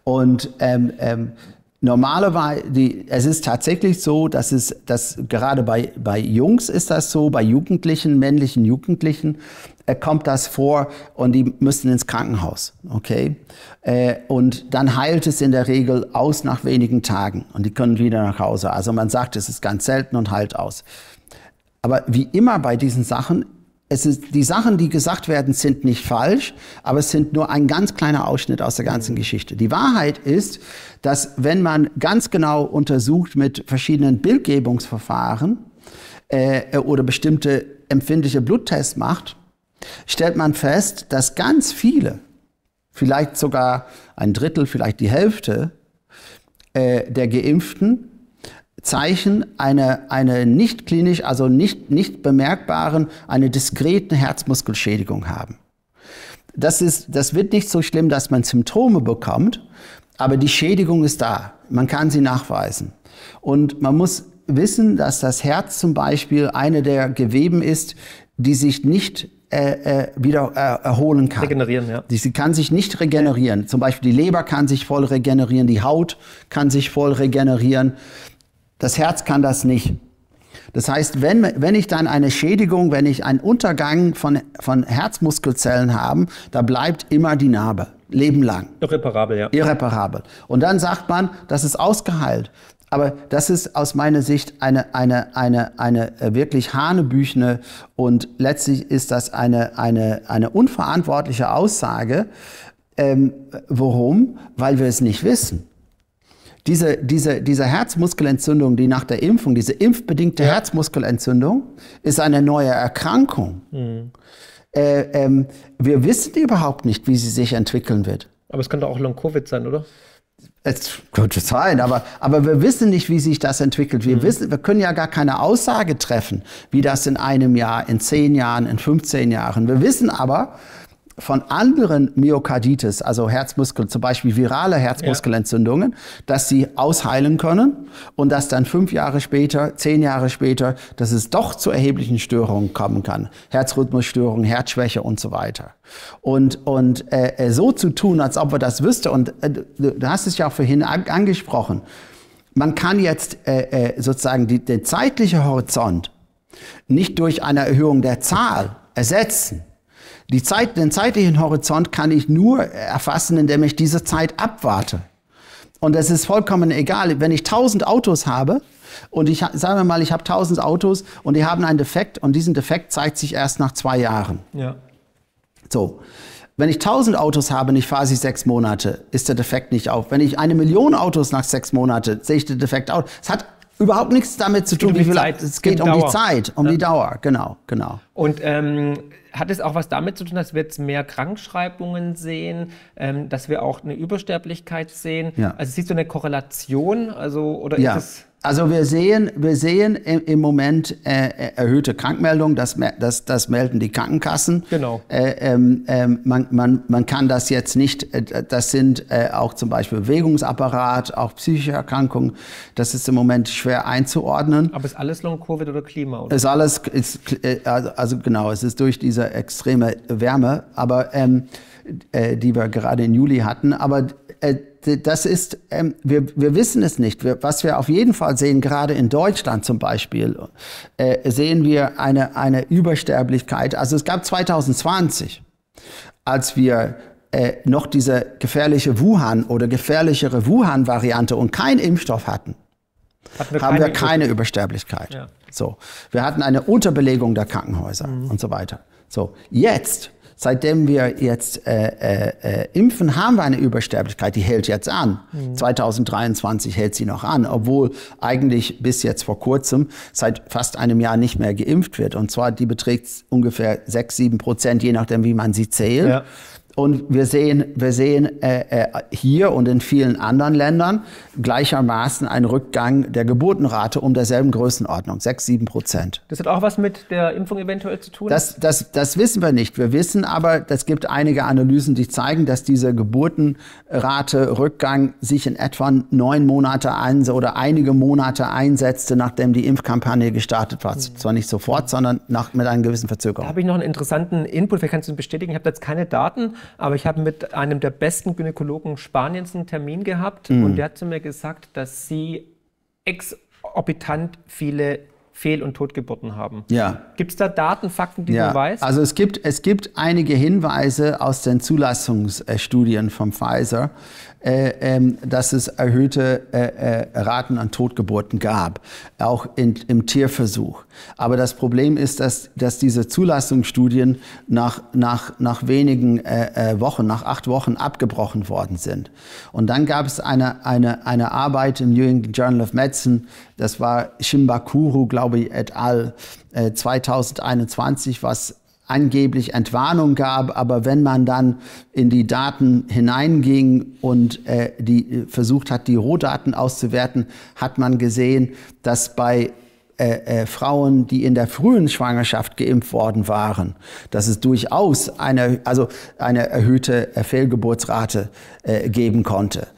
Und ähm, ähm, normalerweise, die, es ist tatsächlich so, dass es, dass gerade bei, bei Jungs ist das so, bei Jugendlichen, männlichen Jugendlichen, äh, kommt das vor und die müssen ins Krankenhaus, okay? Äh, und dann heilt es in der Regel aus nach wenigen Tagen und die können wieder nach Hause. Also man sagt, es ist ganz selten und heilt aus. Aber wie immer bei diesen Sachen es ist, die Sachen, die gesagt werden, sind nicht falsch, aber es sind nur ein ganz kleiner Ausschnitt aus der ganzen Geschichte. Die Wahrheit ist, dass wenn man ganz genau untersucht mit verschiedenen Bildgebungsverfahren äh, oder bestimmte empfindliche Bluttests macht, stellt man fest, dass ganz viele, vielleicht sogar ein Drittel, vielleicht die Hälfte äh, der Geimpften Zeichen einer eine nicht klinisch, also nicht, nicht bemerkbaren, eine diskreten Herzmuskelschädigung haben. Das, ist, das wird nicht so schlimm, dass man Symptome bekommt, aber die Schädigung ist da. Man kann sie nachweisen. Und man muss wissen, dass das Herz zum Beispiel eine der Geweben ist, die sich nicht äh, äh, wieder äh, erholen kann. Regenerieren, ja. Sie kann sich nicht regenerieren. Zum Beispiel die Leber kann sich voll regenerieren, die Haut kann sich voll regenerieren. Das Herz kann das nicht. Das heißt, wenn, wenn ich dann eine Schädigung, wenn ich einen Untergang von, von Herzmuskelzellen habe, da bleibt immer die Narbe, lebenlang. Irreparabel, ja. Irreparabel. Und dann sagt man, das ist ausgeheilt. Aber das ist aus meiner Sicht eine, eine, eine, eine äh, wirklich hanebüchene und letztlich ist das eine, eine, eine unverantwortliche Aussage. Ähm, warum? Weil wir es nicht wissen diese, diese, diese Herzmuskelentzündung, die nach der Impfung, diese impfbedingte ja. Herzmuskelentzündung, ist eine neue Erkrankung. Mhm. Äh, ähm, wir wissen überhaupt nicht, wie sie sich entwickeln wird. Aber es könnte auch Long-Covid sein, oder? Es könnte sein, aber, aber wir wissen nicht, wie sich das entwickelt. Wir, mhm. wissen, wir können ja gar keine Aussage treffen, wie das in einem Jahr, in zehn Jahren, in 15 Jahren. Wir wissen aber, von anderen Myokarditis, also Herzmuskel, zum Beispiel virale Herzmuskelentzündungen, ja. dass sie ausheilen können und dass dann fünf Jahre später, zehn Jahre später, dass es doch zu erheblichen Störungen kommen kann. Herzrhythmusstörungen, Herzschwäche und so weiter. Und, und äh, äh so zu tun, als ob wir das wüssten, und äh, du hast es ja auch vorhin an, angesprochen, man kann jetzt äh, äh, sozusagen die, den zeitlichen Horizont nicht durch eine Erhöhung der Zahl ersetzen, die Zeit, den zeitlichen Horizont kann ich nur erfassen, indem ich diese Zeit abwarte. Und es ist vollkommen egal, wenn ich 1000 Autos habe und ich sagen wir mal, ich habe 1000 Autos und die haben einen Defekt und diesen Defekt zeigt sich erst nach zwei Jahren. Ja. So. Wenn ich 1000 Autos habe und ich fahre sie sechs Monate, ist der Defekt nicht auf. Wenn ich eine Million Autos nach sechs Monaten, sehe ich den Defekt auf. Es hat überhaupt nichts damit zu tun, wie viel Zeit. Es geht um Dauer. die Zeit, um ja. die Dauer, genau, genau. Und ähm, hat es auch was damit zu tun, dass wir jetzt mehr Krankschreibungen sehen, ähm, dass wir auch eine Übersterblichkeit sehen? Ja. Also siehst du eine Korrelation? Also oder ja. ist es also wir sehen, wir sehen im, Moment äh, äh, erhöhte Krankmeldungen, das, das, das melden die Krankenkassen. Genau. Äh, ähm, äh, man, man, man kann das jetzt nicht, äh, das sind äh, auch zum Beispiel Bewegungsapparat, auch psychische Erkrankungen, das ist im Moment schwer einzuordnen. Aber ist alles Long-Covid oder Klima? Oder? Ist alles, ist, also, also genau, es ist durch diese extreme Wärme, aber ähm, die wir gerade im Juli hatten, aber das ist, ähm, wir, wir wissen es nicht. Wir, was wir auf jeden Fall sehen, gerade in Deutschland zum Beispiel, äh, sehen wir eine, eine Übersterblichkeit. Also es gab 2020, als wir äh, noch diese gefährliche Wuhan oder gefährlichere Wuhan-Variante und keinen Impfstoff hatten, hatten wir haben keine wir keine Übersterblichkeit. Ja. So, wir hatten eine Unterbelegung der Krankenhäuser mhm. und so weiter. So, jetzt Seitdem wir jetzt äh, äh, äh, impfen, haben wir eine Übersterblichkeit, die hält jetzt an. Mhm. 2023 hält sie noch an, obwohl eigentlich bis jetzt vor kurzem seit fast einem Jahr nicht mehr geimpft wird. Und zwar die beträgt ungefähr 6, 7 Prozent, je nachdem, wie man sie zählt. Ja. Und wir sehen, wir sehen äh, äh, hier und in vielen anderen Ländern gleichermaßen einen Rückgang der Geburtenrate um derselben Größenordnung, 6, 7 Prozent. Das hat auch was mit der Impfung eventuell zu tun? Das, das, das wissen wir nicht. Wir wissen aber, es gibt einige Analysen, die zeigen, dass diese Geburtenrate Rückgang sich in etwa neun Monate oder einige Monate einsetzte, nachdem die Impfkampagne gestartet war. Mhm. Zwar nicht sofort, sondern nach, mit einer gewissen Verzögerung. Da habe ich noch einen interessanten Input, vielleicht kannst du ihn bestätigen. Ich habe jetzt keine Daten, aber ich habe mit einem der besten Gynäkologen Spaniens einen Termin gehabt mhm. und der hat zu mir gesagt, dass sie exorbitant viele Fehl- und Totgeburten haben. Ja. Gibt es da Daten, Fakten, die ja. du weißt? Also es gibt, es gibt einige Hinweise aus den Zulassungsstudien von Pfizer, äh, ähm, dass es erhöhte äh, äh, Raten an Totgeburten gab, auch in, im Tierversuch. Aber das Problem ist, dass, dass diese Zulassungsstudien nach, nach, nach wenigen äh, äh, Wochen, nach acht Wochen abgebrochen worden sind. Und dann gab es eine, eine, eine Arbeit im New England Journal of Medicine, das war Shimbakuru, glaube ich, et al. 2021, was angeblich Entwarnung gab, aber wenn man dann in die Daten hineinging und äh, die versucht hat, die Rohdaten auszuwerten, hat man gesehen, dass bei äh, äh, Frauen, die in der frühen Schwangerschaft geimpft worden waren, dass es durchaus eine, also eine erhöhte äh, Fehlgeburtsrate äh, geben konnte.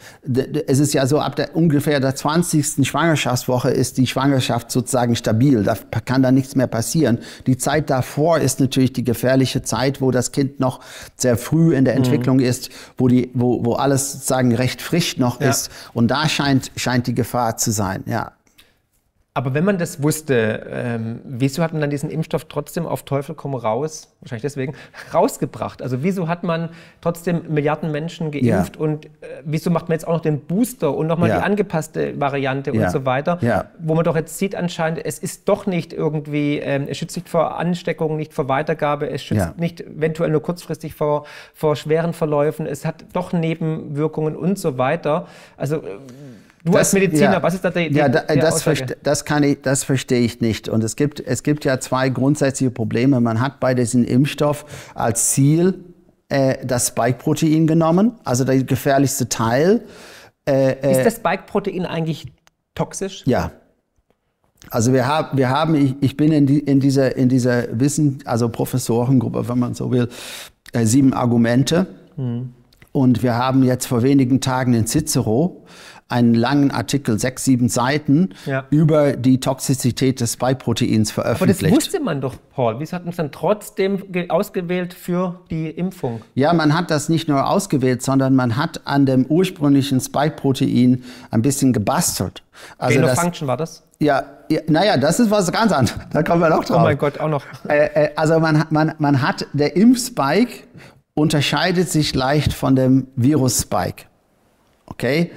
Es ist ja so, ab der, ungefähr der 20. Schwangerschaftswoche ist die Schwangerschaft sozusagen stabil. Da kann da nichts mehr passieren. Die Zeit davor ist natürlich die gefährliche Zeit, wo das Kind noch sehr früh in der mhm. Entwicklung mhm. ist, wo, die, wo, wo alles sozusagen recht frisch noch ja. ist. Und da scheint, scheint die Gefahr zu sein, ja. Aber wenn man das wusste, ähm, wieso hat man dann diesen Impfstoff trotzdem auf Teufel komm raus, wahrscheinlich deswegen, rausgebracht? Also wieso hat man trotzdem Milliarden Menschen geimpft ja. und äh, wieso macht man jetzt auch noch den Booster und nochmal ja. die angepasste Variante ja. und so weiter? Wo man doch jetzt sieht anscheinend, es ist doch nicht irgendwie, ähm, es schützt nicht vor Ansteckung, nicht vor Weitergabe, es schützt nicht eventuell nur kurzfristig vor, vor schweren Verläufen, es hat doch Nebenwirkungen und so weiter. Also äh, Du das, als Mediziner, ja, was ist da die, Ja, da, das, das, kann ich, das verstehe ich nicht. Und es gibt, es gibt ja zwei grundsätzliche Probleme. Man hat bei diesem Impfstoff als Ziel äh, das Spike-Protein genommen, also der gefährlichste Teil. Äh, äh ist das Spike-Protein eigentlich toxisch? Ja. Also wir haben, wir haben ich, ich bin in, die, in dieser, in dieser Wissen, also Professorengruppe, wenn man so will, äh, sieben Argumente. Mhm. Und wir haben jetzt vor wenigen Tagen in Cicero einen langen Artikel, sechs, sieben Seiten, ja. über die Toxizität des Spike-Proteins veröffentlicht. Aber das wusste man doch, Paul. Wieso hat man es dann trotzdem ausgewählt für die Impfung? Ja, man hat das nicht nur ausgewählt, sondern man hat an dem ursprünglichen Spike-Protein ein bisschen gebastelt. Also Gain Function war das? Ja, ja, naja, das ist was ganz anderes. Da kommen wir noch drauf. Oh mein Gott, auch noch. Äh, äh, also man, man, man hat, der Impfspike unterscheidet sich leicht von dem Virus-Spike. Okay?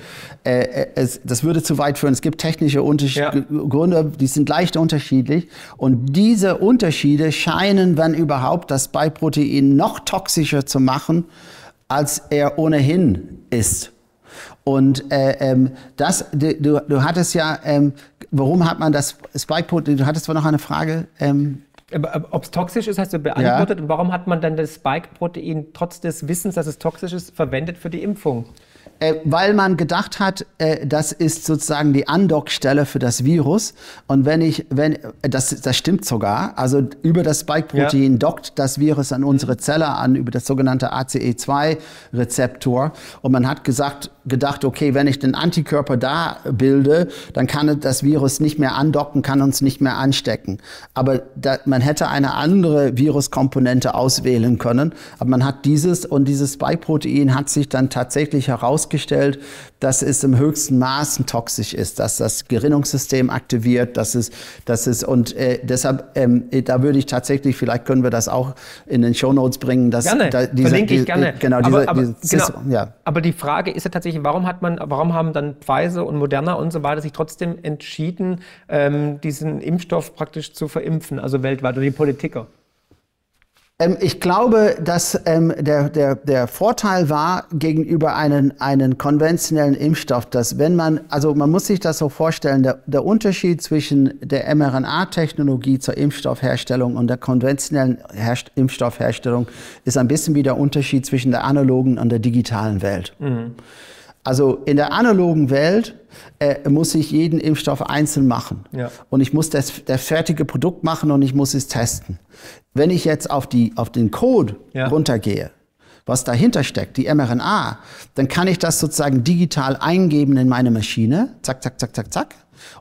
Äh, äh, es, das würde zu weit führen. Es gibt technische Unterschied ja. Gründe, die sind leicht unterschiedlich. Und diese Unterschiede scheinen, wenn überhaupt, das Spike-Protein noch toxischer zu machen, als er ohnehin ist. Und äh, ähm, das, du, du hattest ja, ähm, warum hat man das Spike-Protein, du hattest zwar noch eine Frage. Ähm, ob es toxisch ist, hast du beantwortet. Ja. Warum hat man dann das Spike-Protein trotz des Wissens, dass es toxisch ist, verwendet für die Impfung? Äh, weil man gedacht hat, äh, das ist sozusagen die Andockstelle für das Virus. Und wenn ich, wenn, das, das stimmt sogar, also über das Spike-Protein ja. dockt das Virus an unsere Zelle an, über das sogenannte ACE2-Rezeptor. Und man hat gesagt, gedacht, okay, wenn ich den Antikörper da bilde, dann kann das Virus nicht mehr andocken, kann uns nicht mehr anstecken. Aber da, man hätte eine andere Viruskomponente auswählen können. Aber man hat dieses und dieses Spike-Protein hat sich dann tatsächlich herausgestellt, dass es im höchsten Maßen toxisch ist, dass das Gerinnungssystem aktiviert, dass es, dass es und äh, deshalb, ähm, da würde ich tatsächlich, vielleicht können wir das auch in den Show Notes bringen, dass gerne, da, dieser, verlinke ich gerne. Genau, aber, aber, genau, ja. aber die Frage ist ja tatsächlich, warum hat man, warum haben dann Pfizer und Moderna und so weiter sich trotzdem entschieden, ähm, diesen Impfstoff praktisch zu verimpfen, also weltweit oder die Politiker? Ähm, ich glaube, dass ähm, der, der, der Vorteil war gegenüber einem, einen konventionellen Impfstoff, dass wenn man, also man muss sich das so vorstellen, der, der Unterschied zwischen der mRNA-Technologie zur Impfstoffherstellung und der konventionellen Herst Impfstoffherstellung ist ein bisschen wie der Unterschied zwischen der analogen und der digitalen Welt. Mhm. Also in der analogen Welt äh, muss ich jeden Impfstoff einzeln machen. Ja. Und ich muss das, das fertige Produkt machen und ich muss es testen. Wenn ich jetzt auf, die, auf den Code ja. runtergehe, was dahinter steckt, die mRNA, dann kann ich das sozusagen digital eingeben in meine Maschine. Zack, zack, zack, zack, zack.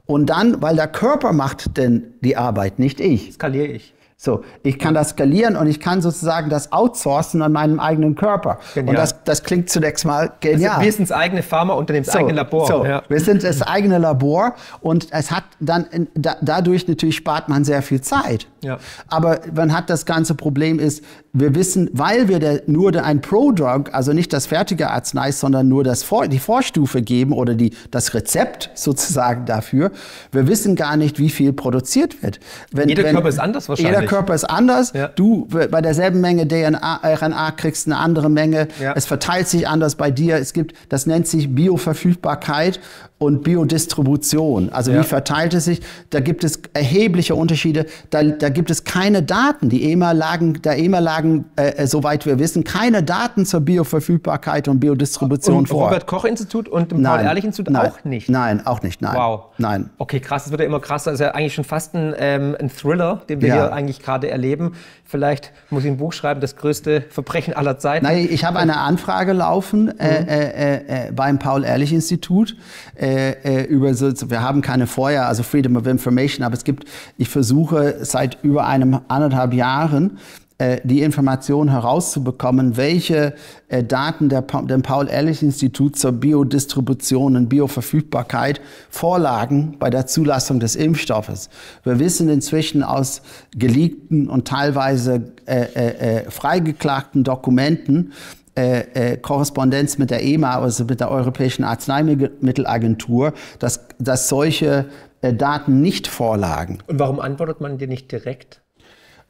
Und dann, weil der Körper macht denn die Arbeit, nicht ich. Skaliere ich. So, ich kann das skalieren und ich kann sozusagen das outsourcen an meinem eigenen Körper. Genial. Und das, das klingt zunächst mal genial. Also wir sind das eigene Pharmaunternehmen, das so, eigene Labor. So, ja. Wir sind das eigene Labor und es hat dann da, dadurch natürlich spart man sehr viel Zeit. Ja. Aber man hat das ganze Problem ist, wir wissen, weil wir der, nur ein Pro-Drug, also nicht das fertige Arznei, sondern nur das Vor, die Vorstufe geben oder die, das Rezept sozusagen dafür, wir wissen gar nicht, wie viel produziert wird. Wenn, jeder wenn, Körper ist anders wahrscheinlich. Jeder Körper ist anders. Ja. Du bei derselben Menge DNA, RNA kriegst eine andere Menge. Ja. Es verteilt sich anders bei dir. Es gibt, das nennt sich Bioverfügbarkeit und Biodistribution. Also wie verteilt es sich? Da gibt es erhebliche Unterschiede. Da, da gibt es keine Daten. Die EMA lagen, der EMA lagen, äh, soweit wir wissen, keine Daten zur Bioverfügbarkeit und Biodistribution und vor. Robert Koch Institut und dem Paul-Ehrlich-Institut auch nicht? Nein, auch nicht. Nein. Wow. Nein. Okay, krass. Das wird ja immer krasser. Das ist ja eigentlich schon fast ein, ähm, ein Thriller, den wir ja. hier eigentlich gerade erleben. Vielleicht muss ich ein Buch schreiben, das größte Verbrechen aller Zeiten. Nein, ich habe eine Anfrage laufen mhm. äh, äh, äh, beim Paul-Ehrlich-Institut. Äh, äh, über so, wir haben keine Vorher, also Freedom of Information, aber es gibt, ich versuche seit über einem anderthalb Jahren äh, die Information herauszubekommen, welche äh, Daten der, dem Paul-Ehrlich-Institut zur Biodistribution und Bioverfügbarkeit vorlagen bei der Zulassung des Impfstoffes. Wir wissen inzwischen aus geleakten und teilweise äh, äh, freigeklagten Dokumenten, äh, äh, Korrespondenz mit der EMA, also mit der Europäischen Arzneimittelagentur, dass, dass solche äh, Daten nicht vorlagen. Und warum antwortet man dir nicht direkt?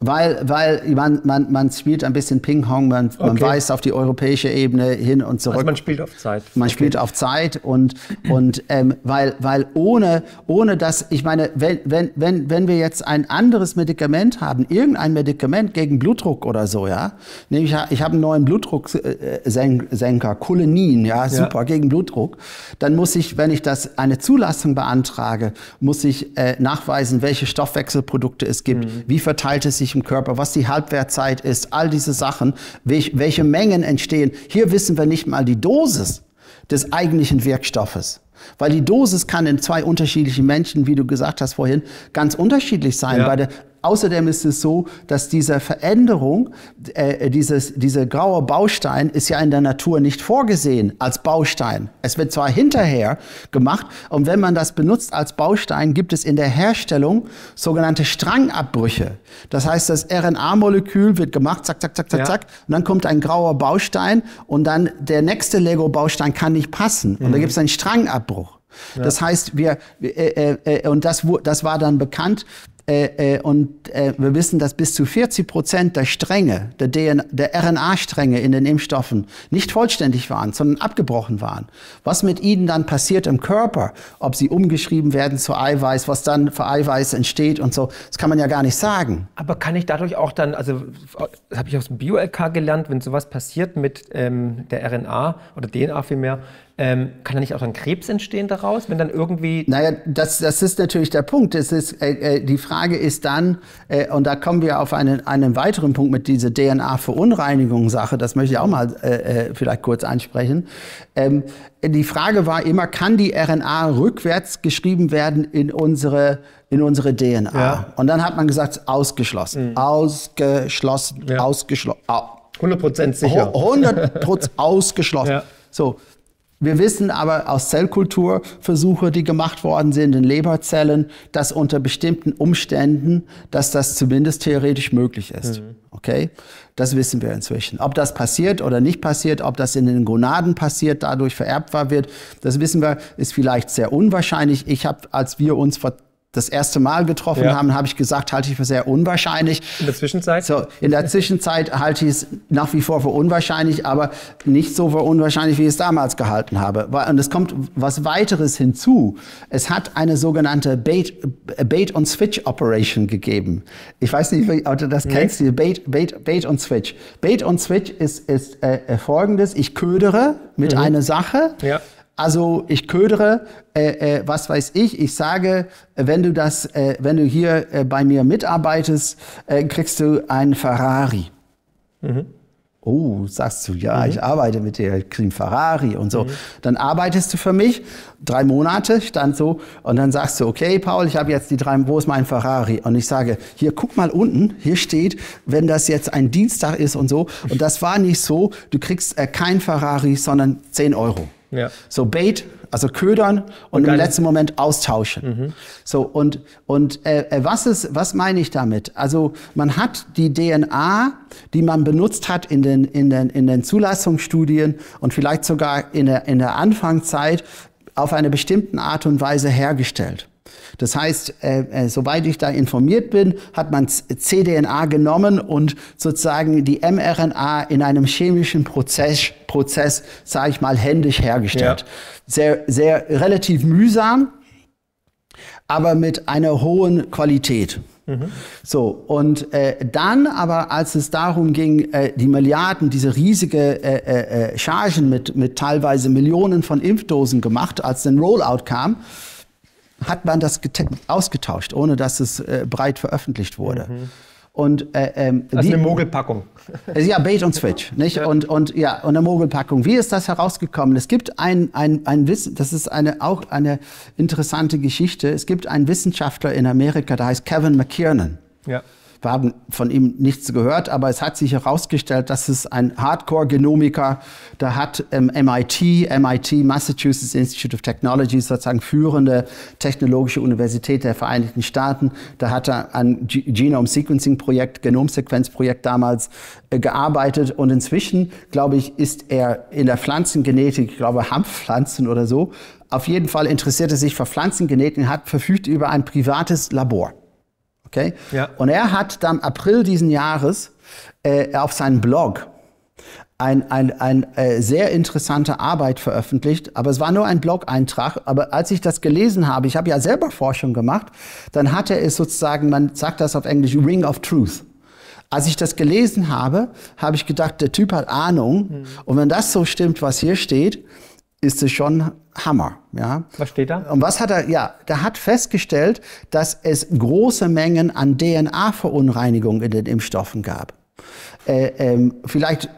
Weil, weil man, man, man spielt ein bisschen Ping-Pong, man, okay. man weist auf die europäische Ebene hin und zurück. Also man spielt auf Zeit. Man okay. spielt auf Zeit und, und ähm, weil, weil ohne, ohne dass, ich meine, wenn, wenn, wenn, wenn wir jetzt ein anderes Medikament haben, irgendein Medikament gegen Blutdruck oder so, ja, nämlich ich habe einen neuen Blutdrucksenker, Cholenin, ja, super, ja. gegen Blutdruck, dann muss ich, wenn ich das eine Zulassung beantrage, muss ich äh, nachweisen, welche Stoffwechselprodukte es gibt, mhm. wie verteilt es sich tatsächlich im Körper, was die Halbwertzeit ist, all diese Sachen, welch, welche Mengen entstehen. Hier wissen wir nicht mal die Dosis des eigentlichen Wirkstoffes. Weil die Dosis kann in zwei unterschiedlichen Menschen, wie du gesagt hast vorhin, ganz unterschiedlich sein. Ja. Bei der Außerdem ist es so, dass diese Veränderung, äh, dieses, dieser graue Baustein ist ja in der Natur nicht vorgesehen als Baustein. Es wird zwar hinterher gemacht und wenn man das benutzt als Baustein, gibt es in der Herstellung sogenannte Strangabbrüche. Das heißt, das RNA-Molekül wird gemacht, zack, zack, zack, zack, ja. zack, und dann kommt ein grauer Baustein und dann der nächste Lego-Baustein kann nicht passen. Und mhm. da gibt es einen Strangabbruch. Ja. Das heißt, wir, äh, äh, äh, und das, das war dann bekannt, äh, äh, und äh, wir wissen, dass bis zu 40 Prozent der Stränge, der, der RNA-Stränge in den Impfstoffen nicht vollständig waren, sondern abgebrochen waren. Was mit ihnen dann passiert im Körper, ob sie umgeschrieben werden zu Eiweiß, was dann für Eiweiß entsteht und so, das kann man ja gar nicht sagen. Aber kann ich dadurch auch dann, also das habe ich aus dem Bio-LK gelernt, wenn sowas passiert mit ähm, der RNA oder DNA vielmehr, ähm, kann da nicht auch ein Krebs entstehen daraus, wenn dann irgendwie. Naja, das, das ist natürlich der Punkt. Es ist, äh, äh, die Frage ist dann, äh, und da kommen wir auf einen, einen weiteren Punkt mit dieser DNA-Verunreinigung-Sache, das möchte ich auch mal äh, äh, vielleicht kurz ansprechen. Ähm, die Frage war immer, kann die RNA rückwärts geschrieben werden in unsere, in unsere DNA? Ja. Und dann hat man gesagt, ausgeschlossen. Mhm. Ausgeschlossen, ja. ausgeschlossen. 100% sicher. 100% ausgeschlossen. Ja. So, wir wissen aber aus Zellkulturversuche, die gemacht worden sind in Leberzellen, dass unter bestimmten Umständen, dass das zumindest theoretisch möglich ist. Mhm. Okay? Das wissen wir inzwischen. Ob das passiert oder nicht passiert, ob das in den Gonaden passiert, dadurch vererbbar wird, das wissen wir, ist vielleicht sehr unwahrscheinlich. Ich habe, als wir uns vor das erste Mal getroffen ja. haben, habe ich gesagt, halte ich für sehr unwahrscheinlich. In der Zwischenzeit? So, in der Zwischenzeit halte ich es nach wie vor für unwahrscheinlich, aber nicht so für unwahrscheinlich, wie ich es damals gehalten habe. Und es kommt was weiteres hinzu. Es hat eine sogenannte Bait, Bait und Switch Operation gegeben. Ich weiß nicht, ob du das nee. kennst, die Bait, Bait, Bait und Switch. Bait und Switch ist, ist äh, folgendes. Ich ködere mit mhm. einer Sache. Ja also ich ködere, äh, äh, was weiß ich, ich sage, wenn du das, äh, wenn du hier äh, bei mir mitarbeitest, äh, kriegst du einen Ferrari. Mhm. Oh, sagst du, ja, mhm. ich arbeite mit dir, ich krieg einen Ferrari und so. Mhm. Dann arbeitest du für mich, drei Monate stand so, und dann sagst du, okay, Paul, ich habe jetzt die drei, wo ist mein Ferrari? Und ich sage, hier, guck mal unten, hier steht, wenn das jetzt ein Dienstag ist und so. Und das war nicht so, du kriegst äh, kein Ferrari, sondern 10 Euro. Ja. So Bait, also ködern und, und im letzten Moment austauschen. Mhm. So und und äh, äh, was ist was meine ich damit? Also man hat die DNA, die man benutzt hat in den in den in den Zulassungsstudien und vielleicht sogar in der in der Anfangszeit auf eine bestimmte Art und Weise hergestellt. Das heißt, äh, äh, soweit ich da informiert bin, hat man cDNA genommen und sozusagen die mRNA in einem chemischen Prozess, Prozess sage ich mal, händisch hergestellt. Ja. Sehr, sehr relativ mühsam, aber mit einer hohen Qualität. Mhm. So, und äh, dann aber, als es darum ging, äh, die Milliarden, diese riesige äh, äh, äh Chargen mit, mit teilweise Millionen von Impfdosen gemacht, als ein Rollout kam, hat man das ausgetauscht, ohne dass es äh, breit veröffentlicht wurde. Mhm. Und, äh, ähm, also wie, eine Mogelpackung. Äh, ja, Bait und Switch, nicht? Ja. Und, und, ja, und eine Mogelpackung. Wie ist das herausgekommen? Es gibt ein, ein, ein Wissen, das ist eine, auch eine interessante Geschichte. Es gibt einen Wissenschaftler in Amerika, der heißt Kevin McKiernan. Ja. Wir haben von ihm nichts gehört, aber es hat sich herausgestellt, dass es ein Hardcore-Genomiker, der hat ähm, MIT, MIT, Massachusetts Institute of Technology, sozusagen führende technologische Universität der Vereinigten Staaten, da hat er an Genome Sequencing Projekt, Genomsequenzprojekt damals äh, gearbeitet und inzwischen, glaube ich, ist er in der Pflanzengenetik, ich glaube Hanfpflanzen oder so, auf jeden Fall interessiert er sich für Pflanzengenetik, hat verfügt über ein privates Labor. Okay? Ja. Und er hat dann April diesen Jahres äh, auf seinem Blog ein, ein, ein äh, sehr interessante Arbeit veröffentlicht, aber es war nur ein Blog-Eintrag. Aber als ich das gelesen habe, ich habe ja selber Forschung gemacht, dann hatte es sozusagen, man sagt das auf Englisch, Ring of Truth. Als ich das gelesen habe, habe ich gedacht, der Typ hat Ahnung. Mhm. Und wenn das so stimmt, was hier steht, ist es schon Hammer. Ja. Was steht da? Und was hat er? Ja, der hat festgestellt, dass es große Mengen an DNA-Verunreinigung in den Impfstoffen gab. Äh, ähm, vielleicht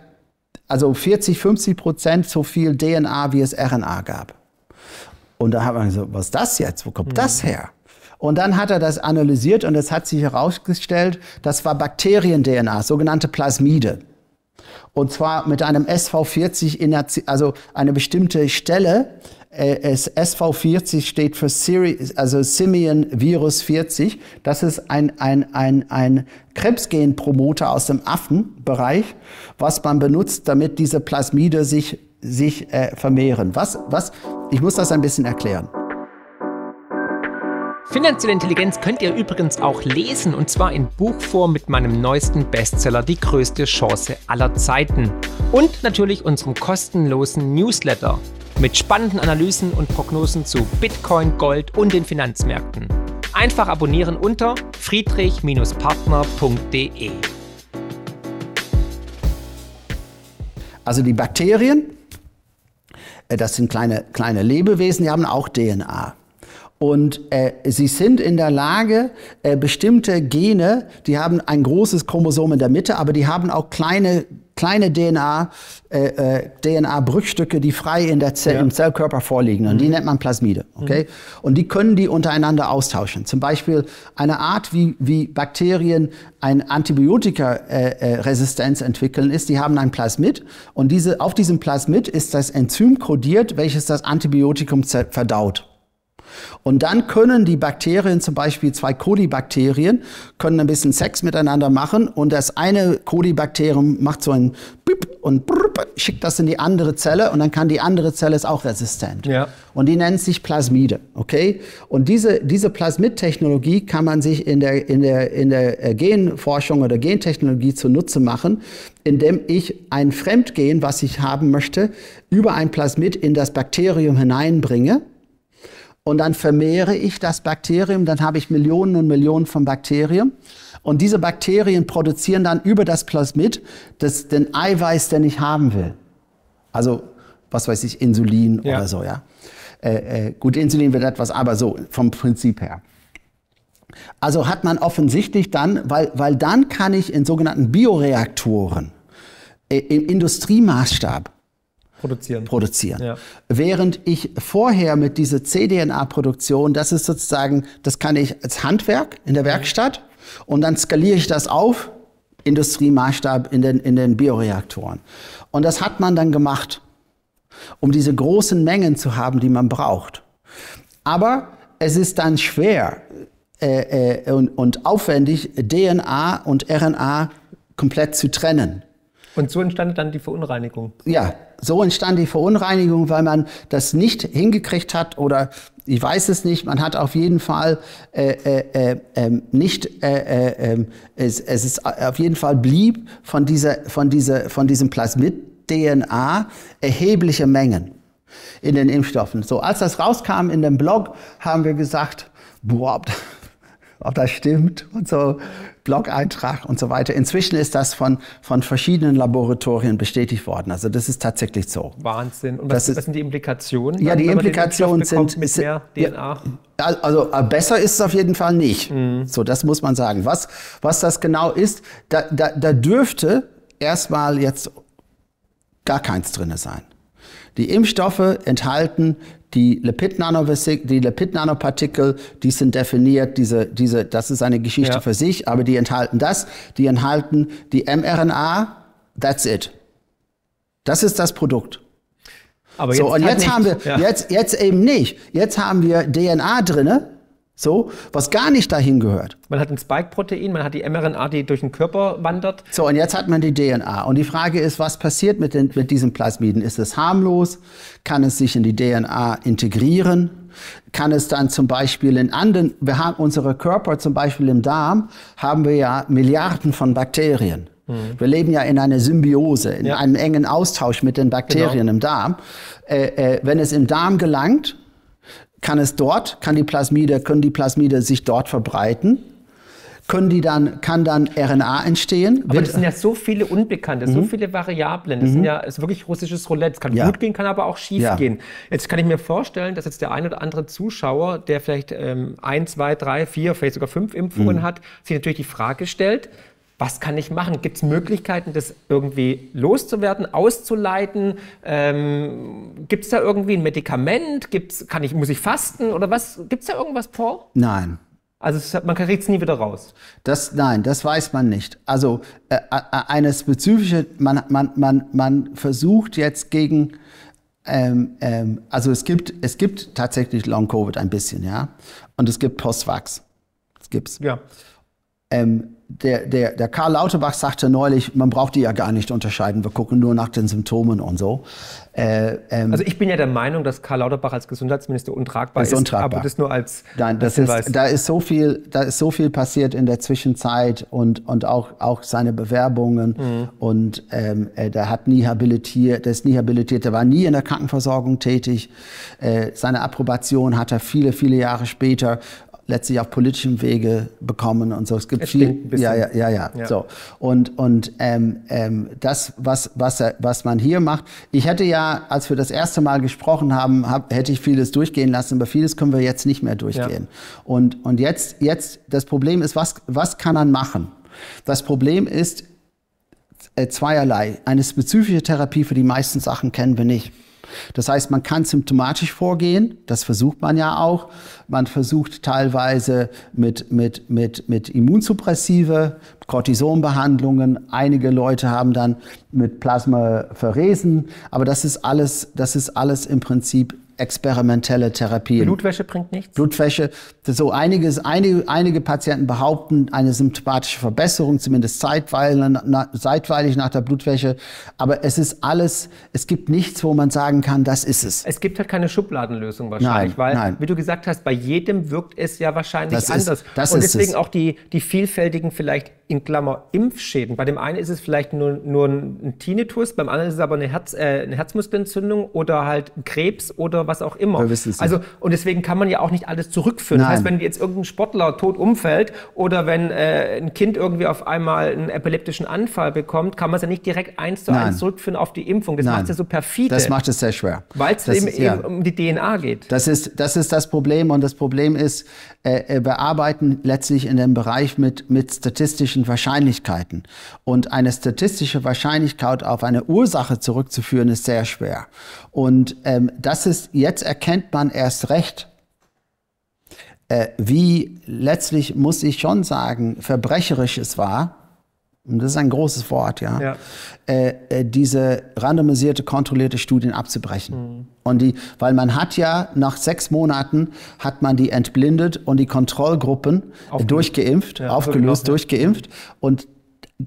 also 40, 50 Prozent so viel DNA, wie es RNA gab. Und da hat man gesagt, was ist das jetzt? Wo kommt mhm. das her? Und dann hat er das analysiert und es hat sich herausgestellt, das war Bakterien-DNA, sogenannte Plasmide. Und zwar mit einem SV40, also eine bestimmte Stelle. Äh, SV40 steht für Siri, also Simian Virus 40. Das ist ein, ein, ein, ein Krebsgenpromoter aus dem Affenbereich, was man benutzt, damit diese Plasmide sich, sich äh, vermehren. Was, was, ich muss das ein bisschen erklären. Finanzielle Intelligenz könnt ihr übrigens auch lesen und zwar in Buchform mit meinem neuesten Bestseller Die größte Chance aller Zeiten und natürlich unserem kostenlosen Newsletter mit spannenden Analysen und Prognosen zu Bitcoin, Gold und den Finanzmärkten. Einfach abonnieren unter friedrich-partner.de. Also die Bakterien, äh, das sind kleine, kleine Lebewesen, die haben auch DNA. Und äh, sie sind in der Lage, äh, bestimmte Gene, die haben ein großes Chromosom in der Mitte, aber die haben auch kleine kleine DNA, äh, äh, DNA-Brückstücke, die frei in der Zell, ja. im Zellkörper vorliegen. Und mhm. die nennt man Plasmide. Okay? Mhm. Und die können die untereinander austauschen. Zum Beispiel eine Art, wie, wie Bakterien eine Antibiotika-Resistenz äh, äh entwickeln, ist, die haben ein Plasmid. Und diese, auf diesem Plasmid ist das Enzym kodiert, welches das Antibiotikum verdaut. Und dann können die Bakterien, zum Beispiel zwei Kolibakterien, können ein bisschen Sex miteinander machen und das eine Kolibakterium macht so ein Bip und brrr, schickt das in die andere Zelle und dann kann die andere Zelle ist auch resistent. Ja. Und die nennt sich Plasmide, okay? Und diese, diese Plasmid-Technologie kann man sich in der, in, der, in der äh, Genforschung oder Gentechnologie zunutze machen, indem ich ein Fremdgen, was ich haben möchte, über ein Plasmid in das Bakterium hineinbringe und dann vermehre ich das Bakterium, dann habe ich Millionen und Millionen von Bakterien. Und diese Bakterien produzieren dann über das Plasmid das, den Eiweiß, den ich haben will. Also, was weiß ich, Insulin ja. oder so, ja. Äh, äh, gut, Insulin wird etwas, aber so vom Prinzip her. Also hat man offensichtlich dann, weil, weil dann kann ich in sogenannten Bioreaktoren äh, im Industriemaßstab produzieren. produzieren. Ja. Während ich vorher mit dieser cDNA-Produktion, das ist sozusagen, das kann ich als Handwerk in der Werkstatt und dann skaliere ich das auf, Industriemaßstab in den, in den Bioreaktoren. Und das hat man dann gemacht, um diese großen Mengen zu haben, die man braucht. Aber es ist dann schwer äh, äh, und, und aufwendig, DNA und RNA komplett zu trennen. Und so entstand dann die Verunreinigung. Ja, so entstand die Verunreinigung, weil man das nicht hingekriegt hat oder ich weiß es nicht, man hat auf jeden Fall äh, äh, äh, ähm, nicht, äh, äh, ähm, es, es ist auf jeden Fall blieb von, dieser, von, dieser, von diesem Plasmid-DNA erhebliche Mengen in den Impfstoffen. So, als das rauskam in dem Blog, haben wir gesagt, boah, ob das stimmt und so, Blog-Eintrag und so weiter. Inzwischen ist das von, von verschiedenen Laboratorien bestätigt worden. Also das ist tatsächlich so. Wahnsinn. Und was, ist, was sind die Implikationen? Ja, die Implikationen sind mit mehr DNA. Also äh, besser ist es auf jeden Fall nicht. Mhm. So, das muss man sagen. Was, was das genau ist, da, da, da dürfte erstmal jetzt gar keins drin sein. Die Impfstoffe enthalten die Lipid-Nanopartikel, die, Lipid die sind definiert, diese, diese, das ist eine Geschichte ja. für sich, aber die enthalten das, die enthalten die mRNA, that's it. Das ist das Produkt. Aber so, und halt jetzt nicht. haben wir, ja. jetzt, jetzt eben nicht. Jetzt haben wir DNA drinne, so, was gar nicht dahin gehört. Man hat ein Spike-Protein, man hat die mRNA, die durch den Körper wandert. So, und jetzt hat man die DNA. Und die Frage ist, was passiert mit, den, mit diesen Plasmiden? Ist es harmlos? Kann es sich in die DNA integrieren? Kann es dann zum Beispiel in anderen, wir haben unsere Körper zum Beispiel im Darm, haben wir ja Milliarden von Bakterien. Mhm. Wir leben ja in einer Symbiose, in ja. einem engen Austausch mit den Bakterien genau. im Darm. Äh, äh, wenn es im Darm gelangt, kann es dort, kann die Plasmide, können die Plasmide sich dort verbreiten. können die dann, kann dann RNA entstehen. Aber das sind ja so viele Unbekannte, mhm. so viele Variablen. Das mhm. sind ja, ist wirklich russisches Roulette. Es kann ja. gut gehen, kann aber auch schief ja. gehen. Jetzt kann ich mir vorstellen, dass jetzt der ein oder andere Zuschauer, der vielleicht ähm, ein, zwei, drei, vier, vielleicht sogar fünf Impfungen mhm. hat, sich natürlich die Frage stellt, was kann ich machen? Gibt es Möglichkeiten, das irgendwie loszuwerden, auszuleiten? Ähm, Gibt es da irgendwie ein Medikament? Gibt's, kann ich, muss ich fasten oder was? Gibt es da irgendwas, Paul? Nein. Also man kriegt es nie wieder raus. Das, nein, das weiß man nicht. Also äh, äh, eine spezifische, man, man, man, man versucht jetzt gegen, ähm, ähm, also es gibt, es gibt tatsächlich Long Covid ein bisschen, ja, und es gibt Postvax. Das gibt's. Ja. Ähm, der, der, der Karl Lauterbach sagte neulich, man braucht die ja gar nicht unterscheiden, wir gucken nur nach den Symptomen und so. Äh, ähm, also ich bin ja der Meinung, dass Karl Lauterbach als Gesundheitsminister untragbar ist, untragbar. aber das nur als Nein, das ist, da ist so viel, da ist so viel passiert in der Zwischenzeit und, und auch, auch seine Bewerbungen mhm. und ähm, äh, der hat nie habilitiert, der ist nie habilitiert, der war nie in der Krankenversorgung tätig. Äh, seine Approbation hat er viele, viele Jahre später letztlich auf politischem Wege bekommen und so. Es gibt es viel, ja, ja, ja, ja, ja, so. Und und ähm, ähm, das, was was was man hier macht. Ich hätte ja, als wir das erste Mal gesprochen haben, hab, hätte ich vieles durchgehen lassen, aber vieles können wir jetzt nicht mehr durchgehen. Ja. Und und jetzt jetzt das Problem ist, was was kann man machen? Das Problem ist äh, zweierlei. Eine spezifische Therapie für die meisten Sachen kennen wir nicht. Das heißt, man kann symptomatisch vorgehen, das versucht man ja auch. Man versucht teilweise mit, mit, mit, mit Immunsuppressive, Cortisonbehandlungen. Einige Leute haben dann mit Plasmaphoresen, aber das ist alles, das ist alles im Prinzip experimentelle Therapien. Blutwäsche bringt nichts? Blutwäsche, so einiges, einige, einige Patienten behaupten eine symptomatische Verbesserung, zumindest zeitweilig, na, zeitweilig nach der Blutwäsche. Aber es ist alles, es gibt nichts, wo man sagen kann, das ist es. Es gibt halt keine Schubladenlösung wahrscheinlich, nein, weil, nein. wie du gesagt hast, bei jedem wirkt es ja wahrscheinlich das anders. Ist, das Und deswegen es. auch die, die vielfältigen vielleicht in Klammer Impfschäden. Bei dem einen ist es vielleicht nur, nur ein Tinnitus, beim anderen ist es aber eine, Herz, äh, eine Herzmuskelentzündung oder halt Krebs oder was auch immer. Also und deswegen kann man ja auch nicht alles zurückführen. Nein. Das heißt, wenn jetzt irgendein Sportler tot umfällt oder wenn äh, ein Kind irgendwie auf einmal einen epileptischen Anfall bekommt, kann man es ja nicht direkt eins zu Nein. eins zurückführen auf die Impfung. Das macht es ja so perfide. Das macht es sehr schwer. Weil es eben, ja. eben um die DNA geht. Das ist, das ist das Problem und das Problem ist, äh, äh, wir arbeiten letztlich in dem Bereich mit, mit statistischen Wahrscheinlichkeiten. Und eine statistische Wahrscheinlichkeit auf eine Ursache zurückzuführen, ist sehr schwer. Und ähm, das ist, jetzt erkennt man erst recht, äh, wie letztlich, muss ich schon sagen, verbrecherisch es war, und das ist ein großes Wort, ja, ja. Äh, äh, diese randomisierte, kontrollierte Studien abzubrechen. Mhm. Und die, weil man hat ja nach sechs Monaten hat man die entblindet und die Kontrollgruppen aufgelöst. durchgeimpft, ja, aufgelöst, durchgeimpft. Und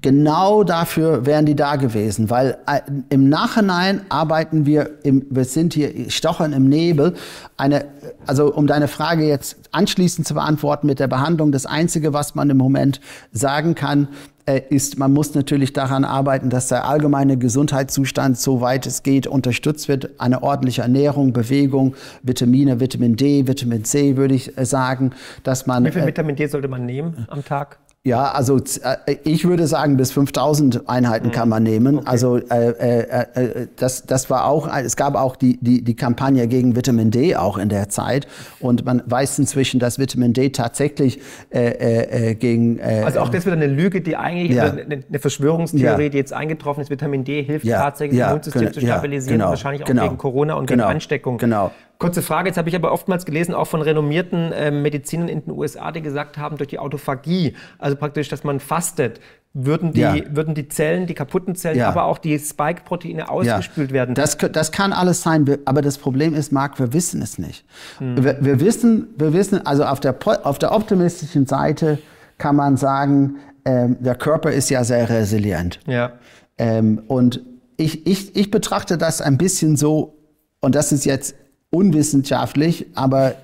genau dafür wären die da gewesen, weil äh, im Nachhinein arbeiten wir, im, wir sind hier stochern im Nebel. Eine, also um deine Frage jetzt anschließend zu beantworten mit der Behandlung, das Einzige, was man im Moment sagen kann, äh, ist, man muss natürlich daran arbeiten, dass der allgemeine Gesundheitszustand, soweit es geht, unterstützt wird. Eine ordentliche Ernährung, Bewegung, Vitamine, Vitamin D, Vitamin C, würde ich äh, sagen, dass man. Wie viel Vitamin D sollte man nehmen am Tag? Ja, also äh, ich würde sagen, bis 5000 Einheiten mhm. kann man nehmen. Okay. Also äh, äh, äh, das, das war auch, es gab auch die, die, die Kampagne gegen Vitamin D auch in der Zeit. Und man weiß inzwischen, dass Vitamin D tatsächlich äh, äh, gegen... Äh, also auch das wieder eine Lüge, die eigentlich, ja. eine, eine, Verschwörungstheorie, ja. die jetzt eingetroffen ist. Vitamin D hilft ja. tatsächlich, das Immunsystem zu stabilisieren, genau. wahrscheinlich auch genau. gegen Corona und genau. gegen Ansteckung. Genau. Kurze Frage, jetzt habe ich aber oftmals gelesen, auch von renommierten äh, Medizinern in den USA, die gesagt haben, durch die Autophagie, also praktisch, dass man fastet, würden die, ja. würden die Zellen, die kaputten Zellen, ja. aber auch die Spike-Proteine ausgespült ja. werden. Das, das kann alles sein, aber das Problem ist, Marc, wir wissen es nicht. Hm. Wir, wir, wissen, wir wissen, also auf der, auf der optimistischen Seite kann man sagen, ähm, der Körper ist ja sehr resilient. Ja. Ähm, und ich, ich, ich betrachte das ein bisschen so, und das ist jetzt unwissenschaftlich, aber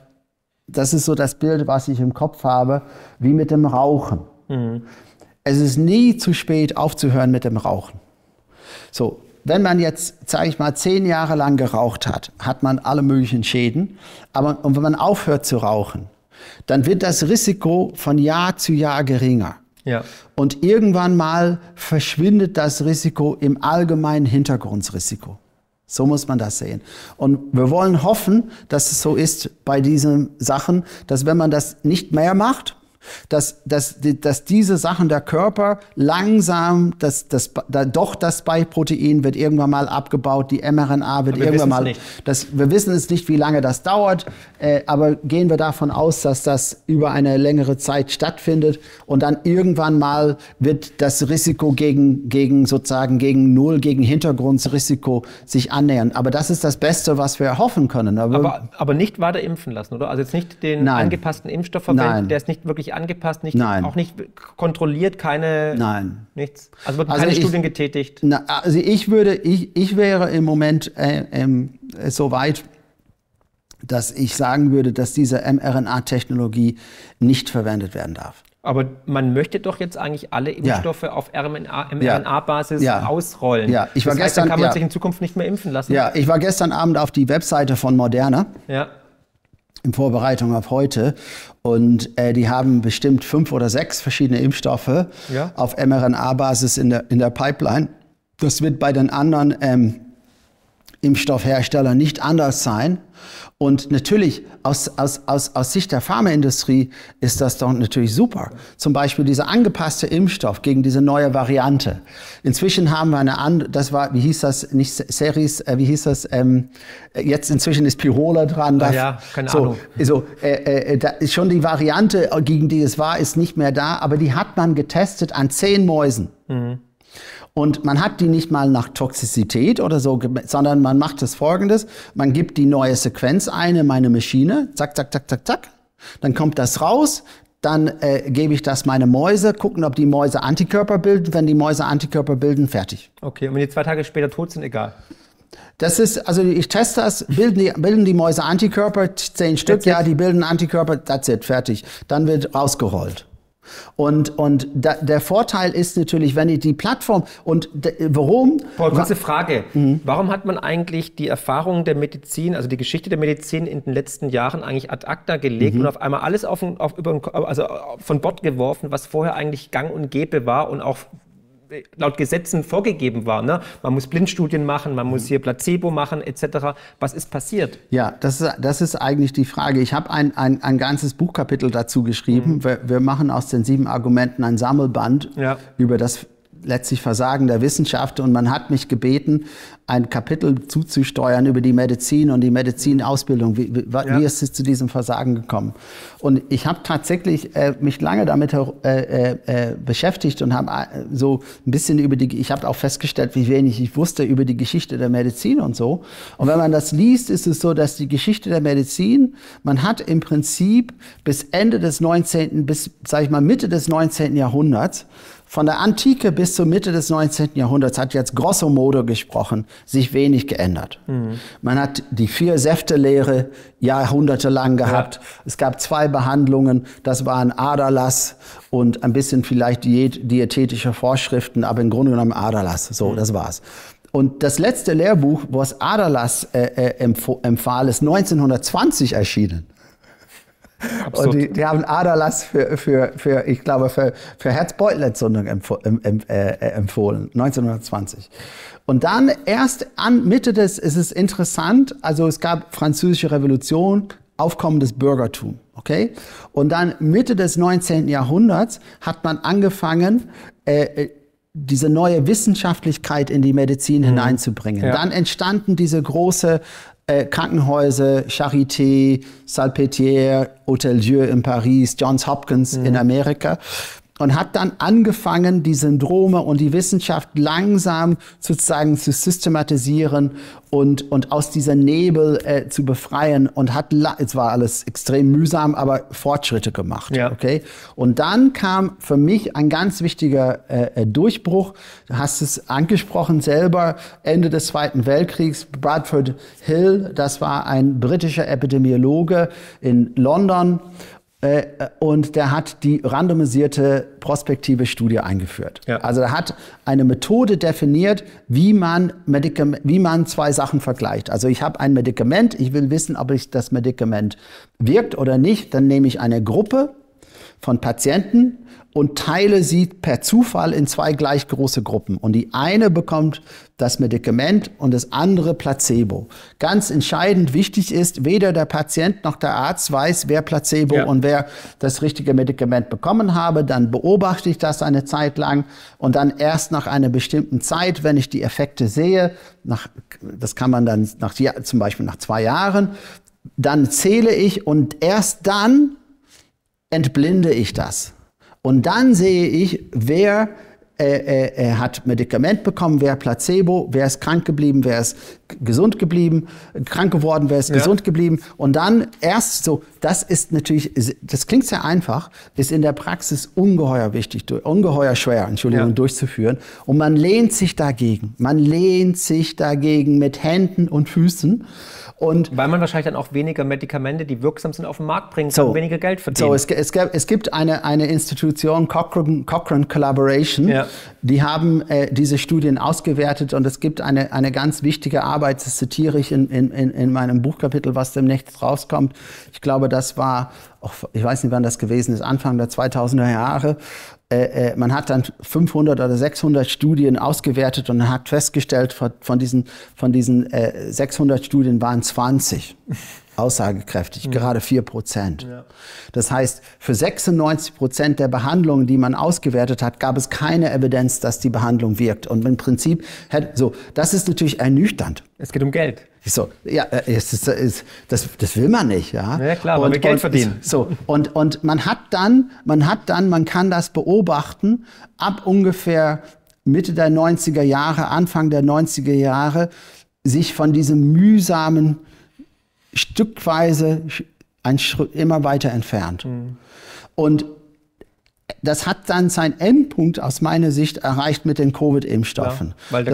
das ist so das Bild, was ich im Kopf habe, wie mit dem Rauchen. Mhm. Es ist nie zu spät aufzuhören mit dem Rauchen. So, wenn man jetzt, sage ich mal, zehn Jahre lang geraucht hat, hat man alle möglichen Schäden. Aber und wenn man aufhört zu rauchen, dann wird das Risiko von Jahr zu Jahr geringer. Ja. Und irgendwann mal verschwindet das Risiko im allgemeinen Hintergrundrisiko. So muss man das sehen. Und wir wollen hoffen, dass es so ist bei diesen Sachen, dass wenn man das nicht mehr macht, dass, dass, dass diese Sachen der Körper langsam, dass, dass, da, doch das Spike-Protein wird irgendwann mal abgebaut, die mRNA wird irgendwann mal. Nicht. Das, wir wissen es nicht, wie lange das dauert, äh, aber gehen wir davon aus, dass das über eine längere Zeit stattfindet und dann irgendwann mal wird das Risiko gegen, gegen sozusagen gegen Null, gegen Hintergrundrisiko sich annähern. Aber das ist das Beste, was wir hoffen können. Aber, aber, aber nicht weiter impfen lassen, oder? Also jetzt nicht den Nein. angepassten Impfstoff verwenden, Nein. der ist nicht wirklich angepasst, nicht, Nein. auch nicht kontrolliert, keine. Nein. Nichts. Also wurden also keine ich, Studien getätigt. Na, also ich würde, ich, ich wäre im Moment äh, ähm, so weit, dass ich sagen würde, dass diese mRNA-Technologie nicht verwendet werden darf. Aber man möchte doch jetzt eigentlich alle Impfstoffe ja. auf mRNA-Basis ja. ausrollen. Ja, ich war das heißt, gestern, dann kann man sich in Zukunft nicht mehr impfen lassen. Ja, ich war gestern Abend auf die Webseite von Moderna. Ja in Vorbereitung auf heute. Und äh, die haben bestimmt fünf oder sechs verschiedene Impfstoffe ja. auf mRNA-Basis in der, in der Pipeline. Das wird bei den anderen ähm, Impfstoffherstellern nicht anders sein. Und natürlich aus, aus, aus, aus Sicht der Pharmaindustrie ist das doch natürlich super. Zum Beispiel dieser angepasste Impfstoff gegen diese neue Variante. Inzwischen haben wir eine andere, das war, wie hieß das, nicht Series, äh, wie hieß das, ähm, jetzt inzwischen ist Pirola dran. Da, ja, keine so, Ahnung. So, äh, äh, da ist schon die Variante, gegen die es war, ist nicht mehr da, aber die hat man getestet an zehn Mäusen. Mhm. Und man hat die nicht mal nach Toxizität oder so, sondern man macht das folgendes. Man gibt die neue Sequenz ein in meine Maschine. Zack, zack, zack, zack, zack. Dann kommt das raus. Dann äh, gebe ich das meine Mäuse, gucken, ob die Mäuse Antikörper bilden. Wenn die Mäuse Antikörper bilden, fertig. Okay, und wenn die zwei Tage später tot sind, egal. Das ist, also ich teste das, bilden die, bilden die Mäuse Antikörper, zehn Stück, ja, die bilden Antikörper, that's it, fertig. Dann wird rausgerollt. Und, und da, der Vorteil ist natürlich, wenn ich die Plattform und warum? Paul, kurze Frage. Mhm. Warum hat man eigentlich die Erfahrung der Medizin, also die Geschichte der Medizin in den letzten Jahren eigentlich ad acta gelegt mhm. und auf einmal alles auf, auf, über, also von Bord geworfen, was vorher eigentlich gang und gäbe war und auch laut Gesetzen vorgegeben war. Ne? Man muss Blindstudien machen, man muss hier Placebo machen etc. Was ist passiert? Ja, das ist, das ist eigentlich die Frage. Ich habe ein, ein, ein ganzes Buchkapitel dazu geschrieben. Mhm. Wir, wir, machen aus den sieben Argumenten ein Sammelband ja. über das letztlich Versagen der Wissenschaft. Und man hat mich gebeten, ein Kapitel zuzusteuern über die Medizin und die Medizinausbildung. Wie, wie, ja. wie ist es zu diesem Versagen gekommen? Und ich habe tatsächlich äh, mich lange damit äh, äh, äh beschäftigt und habe äh, so ein bisschen über die, ich habe auch festgestellt, wie wenig ich wusste über die Geschichte der Medizin und so. Und wenn man das liest, ist es so, dass die Geschichte der Medizin, man hat im Prinzip bis Ende des 19., bis, sage ich mal, Mitte des 19. Jahrhunderts von der Antike bis zur Mitte des 19. Jahrhunderts hat jetzt grosso modo gesprochen sich wenig geändert. Mhm. Man hat die vier Säfte-Lehre jahrhundertelang gehabt. Ja. Es gab zwei Behandlungen, das waren Aderlass und ein bisschen vielleicht diät diätetische Vorschriften, aber im Grunde genommen Aderlass. So, mhm. das war's. Und das letzte Lehrbuch, wo es Aderlass äh, äh, empfahl, ist 1920 erschienen. Absurd. Und die, die, haben Aderlass für, für, für, ich glaube, für, für Herzbeutelentzündung empf äh, empfohlen, 1920. Und dann erst an Mitte des, es ist interessant, also es gab französische Revolution, Aufkommen des Bürgertums, okay? Und dann Mitte des 19. Jahrhunderts hat man angefangen, äh, äh, diese neue Wissenschaftlichkeit in die Medizin mhm. hineinzubringen. Ja. Dann entstanden diese große äh, Krankenhäuser, Charité, Salpêtrière, Hôtel Dieu in Paris, Johns Hopkins mhm. in Amerika und hat dann angefangen, die Syndrome und die Wissenschaft langsam sozusagen zu systematisieren und, und aus dieser Nebel äh, zu befreien und hat, es war alles extrem mühsam, aber Fortschritte gemacht. Ja. Okay? Und dann kam für mich ein ganz wichtiger äh, äh, Durchbruch. Du hast es angesprochen selber, Ende des Zweiten Weltkriegs, Bradford Hill, das war ein britischer Epidemiologe in London und der hat die randomisierte prospektive Studie eingeführt. Ja. Also er hat eine Methode definiert, wie man, wie man zwei Sachen vergleicht. Also ich habe ein Medikament, ich will wissen, ob ich das Medikament wirkt oder nicht. Dann nehme ich eine Gruppe von Patienten und teile sie per Zufall in zwei gleich große Gruppen. Und die eine bekommt das Medikament und das andere Placebo. Ganz entscheidend wichtig ist, weder der Patient noch der Arzt weiß, wer Placebo ja. und wer das richtige Medikament bekommen habe. Dann beobachte ich das eine Zeit lang und dann erst nach einer bestimmten Zeit, wenn ich die Effekte sehe, nach, das kann man dann nach, zum Beispiel nach zwei Jahren, dann zähle ich und erst dann entblinde ich das. Und dann sehe ich, wer äh, äh, hat Medikament bekommen, wer Placebo, wer ist krank geblieben, wer ist gesund geblieben, krank geworden, wer ist ja. gesund geblieben. Und dann erst so, das ist natürlich, das klingt sehr einfach, ist in der Praxis ungeheuer wichtig, ungeheuer schwer, Entschuldigung, ja. durchzuführen. Und man lehnt sich dagegen. Man lehnt sich dagegen mit Händen und Füßen. Und Weil man wahrscheinlich dann auch weniger Medikamente, die wirksam sind, auf den Markt bringen kann, so, weniger Geld verdienen. So, es, es, es gibt eine, eine Institution, Cochrane, Cochrane Collaboration, ja. die haben äh, diese Studien ausgewertet und es gibt eine, eine ganz wichtige Arbeit, das zitiere ich in, in, in meinem Buchkapitel, was demnächst rauskommt. Ich glaube, das war, ich weiß nicht, wann das gewesen ist, Anfang der 2000er Jahre. Äh, äh, man hat dann 500 oder 600 Studien ausgewertet und hat festgestellt, von, diesen, von diesen 600 äh, Studien waren 20 aussagekräftig, mhm. gerade 4 Prozent. Ja. Das heißt, für 96 Prozent der Behandlungen, die man ausgewertet hat, gab es keine Evidenz, dass die Behandlung wirkt. Und im Prinzip, so, das ist natürlich ernüchternd. Es geht um Geld. So, ja, es ist, es, das, das will man nicht, ja. Ja klar, man will Geld verdienen. So, und, und man hat dann, man hat dann, man kann das beobachten, ab ungefähr Mitte der 90er Jahre, Anfang der 90er Jahre, sich von diesem mühsamen stückweise ein Schritt immer weiter entfernt. Mhm. Und das hat dann seinen Endpunkt aus meiner Sicht erreicht mit den Covid-Impfstoffen. Ja, weil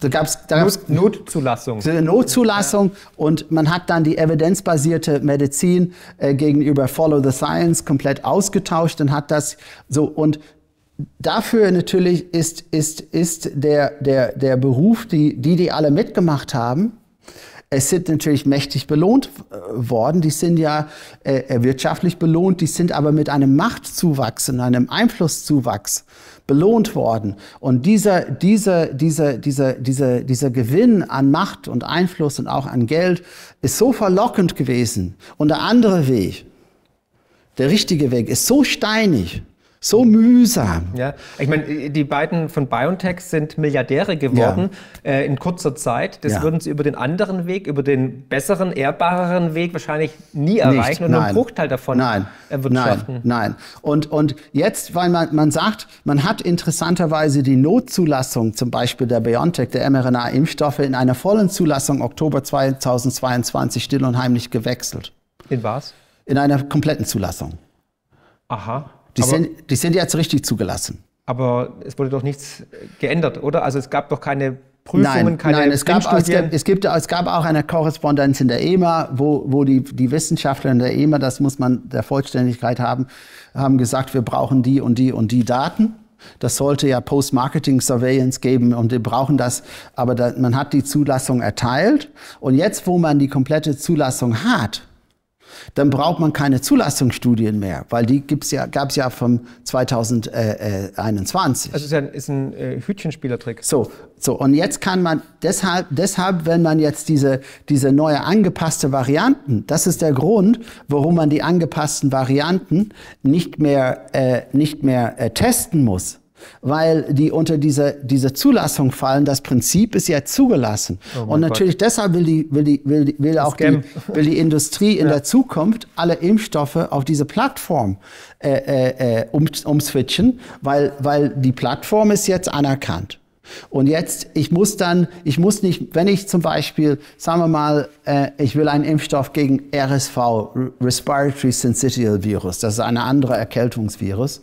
da gab es da Not, Notzulassung. Notzulassung ja. und man hat dann die evidenzbasierte Medizin äh, gegenüber Follow the Science komplett ausgetauscht und hat das so und dafür natürlich ist, ist, ist der, der, der Beruf, die, die, die alle mitgemacht haben, es sind natürlich mächtig belohnt äh, worden. Die sind ja äh, äh, wirtschaftlich belohnt, die sind aber mit einem Machtzuwachs und einem Einflusszuwachs belohnt worden. Und dieser, dieser, dieser, dieser, dieser, dieser Gewinn an Macht und Einfluss und auch an Geld ist so verlockend gewesen. Und der andere Weg, der richtige Weg, ist so steinig so mühsam. Ja, ich meine, die beiden von BioNTech sind Milliardäre geworden ja. äh, in kurzer Zeit. Das ja. würden sie über den anderen Weg, über den besseren, ehrbareren Weg wahrscheinlich nie erreichen Nicht. und nur einen Bruchteil davon nein. erwirtschaften. Nein, nein. Und, und jetzt, weil man, man sagt, man hat interessanterweise die Notzulassung, zum Beispiel der BioNTech, der mRNA-Impfstoffe, in einer vollen Zulassung Oktober 2022 still und heimlich gewechselt. In was? In einer kompletten Zulassung. Aha. Die, sind, die sind jetzt richtig zugelassen. Aber es wurde doch nichts geändert, oder? Also es gab doch keine Prüfungen, nein, keine Nein, es gab, es, gab, es, gibt, es gab auch eine Korrespondenz in der EMA, wo, wo die, die Wissenschaftler in der EMA, das muss man der Vollständigkeit haben, haben gesagt, wir brauchen die und die und die Daten. Das sollte ja Post-Marketing-Surveillance geben und wir brauchen das. Aber da, man hat die Zulassung erteilt. Und jetzt, wo man die komplette Zulassung hat, dann braucht man keine Zulassungsstudien mehr, weil die gibt's ja, gab es ja vom 2021. Also ist, ja, ist ein äh, Hütchenspielertrick. So, so, und jetzt kann man deshalb, deshalb, wenn man jetzt diese, diese neue angepasste Varianten, das ist der Grund, warum man die angepassten Varianten nicht mehr, äh, nicht mehr äh, testen muss weil die unter diese, diese Zulassung fallen. Das Prinzip ist ja zugelassen. Oh und natürlich Gott. deshalb will, die, will, die, will, will auch die, will die Industrie in ja. der Zukunft alle Impfstoffe auf diese Plattform äh, äh, äh, um, umswitchen, weil, weil die Plattform ist jetzt anerkannt. Und jetzt, ich muss dann, ich muss nicht, wenn ich zum Beispiel, sagen wir mal, äh, ich will einen Impfstoff gegen RSV, Respiratory Syncytial Virus, das ist eine andere Erkältungsvirus,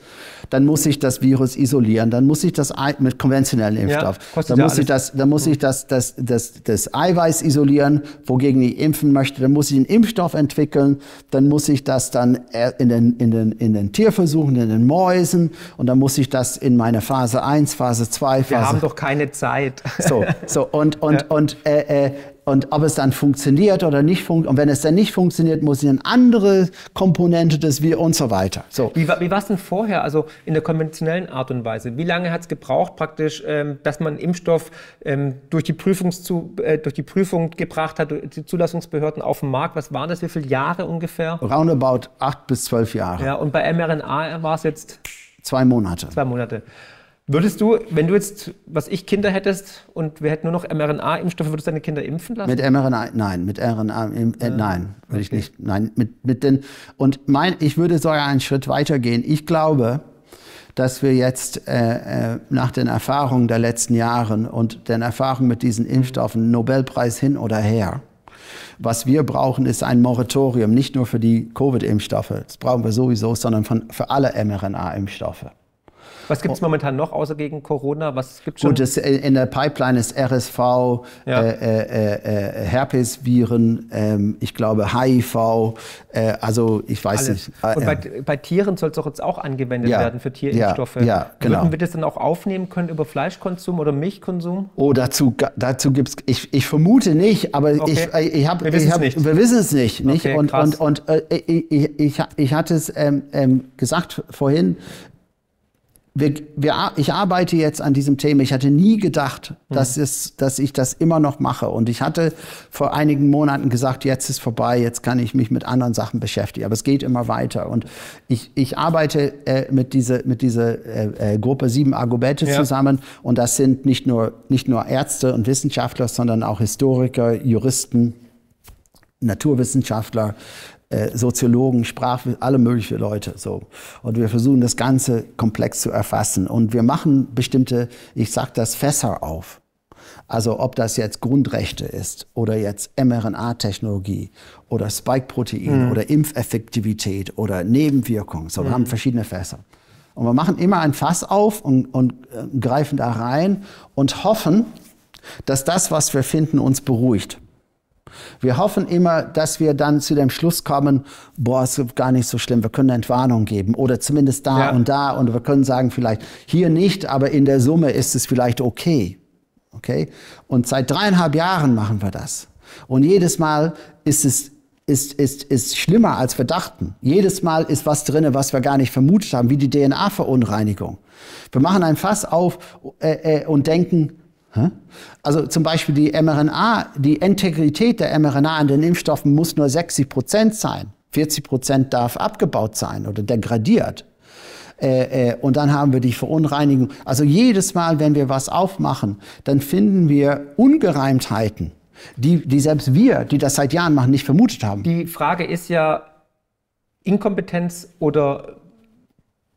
dann muss ich das Virus isolieren, dann muss ich das mit konventionellen Impfstoff, ja, dann, muss ich das, dann muss ich das, das, das, das Eiweiß isolieren, wogegen ich impfen möchte, dann muss ich einen Impfstoff entwickeln, dann muss ich das dann in den, in den, in den Tierversuchen, in den Mäusen und dann muss ich das in meine Phase 1, Phase 2, Phase... Wir haben doch keine Zeit. So, so und, und, ja. und äh, äh, und ob es dann funktioniert oder nicht funktioniert. Und wenn es dann nicht funktioniert, muss ich eine andere Komponente des Wir und so weiter. So. Wie, wie war es denn vorher, also in der konventionellen Art und Weise? Wie lange hat es gebraucht, praktisch, ähm, dass man Impfstoff ähm, durch, die Prüfungszu, äh, durch die Prüfung gebracht hat, die Zulassungsbehörden auf den Markt? Was waren das? Wie viele Jahre ungefähr? Roundabout acht bis zwölf Jahre. Ja, und bei mRNA war es jetzt? Zwei Monate. Zwei Monate. Würdest du, wenn du jetzt, was ich Kinder hättest und wir hätten nur noch mRNA-Impfstoffe, würdest du deine Kinder impfen lassen? Mit mRNA, nein, mit RNA, äh, nein, würde okay. ich nicht, nein, mit, mit den, und mein, ich würde sogar einen Schritt weiter gehen. Ich glaube, dass wir jetzt äh, äh, nach den Erfahrungen der letzten Jahre und den Erfahrungen mit diesen Impfstoffen, Nobelpreis hin oder her, was wir brauchen, ist ein Moratorium, nicht nur für die Covid-Impfstoffe, das brauchen wir sowieso, sondern von, für alle mRNA-Impfstoffe. Was gibt es momentan noch außer gegen Corona? Was gibt's schon? Gut, das, äh, in der Pipeline ist RSV, ja. äh, äh, äh, Herpesviren, ähm, ich glaube HIV, äh, also ich weiß Alles. nicht. Und äh, bei, bei, Tieren soll es doch jetzt auch angewendet ja. werden für Tierimpfstoffe. Ja, ja genau. Würden wir das dann auch aufnehmen können über Fleischkonsum oder Milchkonsum? Oh, dazu, dazu gibt es, ich, ich vermute nicht, aber okay. ich, ich habe, wir wissen es nicht. Wir wissen es nicht. nicht? Okay, und, und, und, ich, ich, ich hatte es ähm, ähm, gesagt vorhin, wir, wir, ich arbeite jetzt an diesem Thema. Ich hatte nie gedacht, mhm. dass, es, dass ich das immer noch mache. Und ich hatte vor einigen Monaten gesagt, jetzt ist vorbei, jetzt kann ich mich mit anderen Sachen beschäftigen. Aber es geht immer weiter. Und ich, ich arbeite äh, mit dieser mit diese, äh, äh, Gruppe Sieben Argumente ja. zusammen. Und das sind nicht nur, nicht nur Ärzte und Wissenschaftler, sondern auch Historiker, Juristen, Naturwissenschaftler, äh, Soziologen, Sprach, alle möglichen Leute. So. Und wir versuchen das Ganze komplex zu erfassen. Und wir machen bestimmte, ich sage das, Fässer auf. Also ob das jetzt Grundrechte ist oder jetzt mRNA-Technologie oder Spike-Protein mhm. oder Impfeffektivität oder Nebenwirkungen. So, wir mhm. haben verschiedene Fässer. Und wir machen immer ein Fass auf und, und äh, greifen da rein und hoffen, dass das, was wir finden, uns beruhigt. Wir hoffen immer, dass wir dann zu dem Schluss kommen, boah, es ist gar nicht so schlimm, wir können Entwarnung geben oder zumindest da ja. und da und wir können sagen vielleicht, hier nicht, aber in der Summe ist es vielleicht okay. Okay? Und seit dreieinhalb Jahren machen wir das. Und jedes Mal ist es ist, ist, ist schlimmer als wir dachten. Jedes Mal ist was drin, was wir gar nicht vermutet haben, wie die DNA-Verunreinigung. Wir machen ein Fass auf äh, äh, und denken, also zum Beispiel die mRNA, die Integrität der mRNA an den Impfstoffen muss nur 60 Prozent sein. 40 Prozent darf abgebaut sein oder degradiert. Äh, äh, und dann haben wir die Verunreinigung. Also jedes Mal, wenn wir was aufmachen, dann finden wir Ungereimtheiten, die, die selbst wir, die das seit Jahren machen, nicht vermutet haben. Die Frage ist ja Inkompetenz oder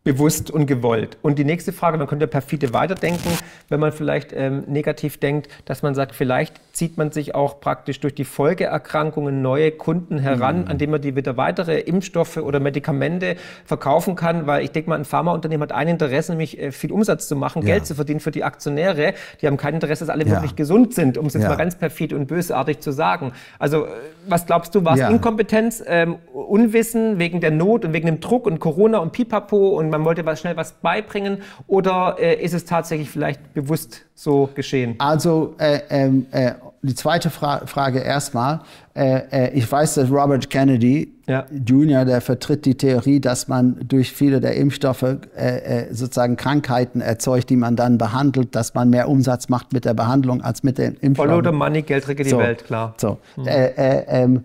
bewusst und gewollt. Und die nächste Frage, man könnte perfide weiterdenken, wenn man vielleicht ähm, negativ denkt, dass man sagt, vielleicht zieht man sich auch praktisch durch die Folgeerkrankungen neue Kunden heran, mhm. an denen man die wieder weitere Impfstoffe oder Medikamente verkaufen kann, weil ich denke mal, ein Pharmaunternehmen hat ein Interesse, nämlich äh, viel Umsatz zu machen, ja. Geld zu verdienen für die Aktionäre. Die haben kein Interesse, dass alle ja. wirklich gesund sind, um es jetzt ja. mal ganz perfid und bösartig zu sagen. Also äh, was glaubst du, war es Inkompetenz, ähm, Unwissen wegen der Not und wegen dem Druck und Corona und Pipapo und man wollte was schnell was beibringen oder äh, ist es tatsächlich vielleicht bewusst so geschehen? Also äh, ähm, äh, die zweite Fra Frage erstmal. Äh, äh, ich weiß, dass Robert Kennedy ja. Jr., der vertritt die Theorie, dass man durch viele der Impfstoffe äh, sozusagen Krankheiten erzeugt, die man dann behandelt, dass man mehr Umsatz macht mit der Behandlung als mit den Impfstoffen. Follow the money, Geld regelt die so, Welt, klar. So. Mhm. Ähm,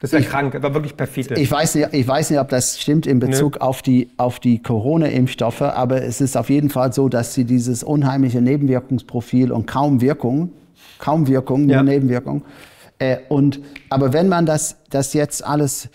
das ist ja krank, aber wirklich perfide. Ich weiß, nicht, ich weiß nicht, ob das stimmt in Bezug auf die, auf die Corona-Impfstoffe, aber es ist auf jeden Fall so, dass sie dieses unheimliche Nebenwirkungsprofil und kaum Wirkung, kaum Wirkung, nur ja. Nebenwirkung. Äh, und, aber wenn man das, das jetzt alles,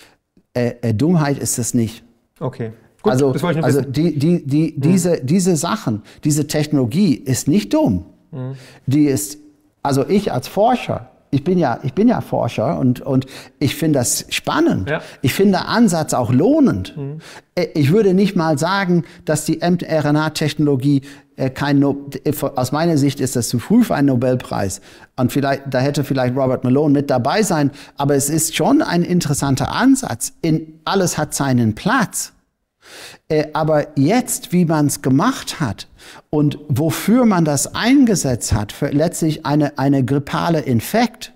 äh, äh, Dummheit ist es nicht. Okay. Gut, also also die, die, die, hm. diese, diese Sachen, diese Technologie ist nicht dumm. mhm. die ist, also ich als Forscher, ich bin ja, ich bin ja Forscher und, und ich finde das spannend. Ja. Ich finde den Ansatz auch lohnend. Mhm. Äh, ich würde nicht mal sagen, dass die mRNA-Technologie kein, no äh, aus meiner Sicht ist das zu früh für einen Nobelpreis. Und vielleicht, da hätte vielleicht Robert Malone mit dabei sein. Aber es ist schon ein interessanter Ansatz. In, alles hat seinen Platz. Aber jetzt, wie man es gemacht hat und wofür man das eingesetzt hat, für letztlich eine, eine grippale Infekt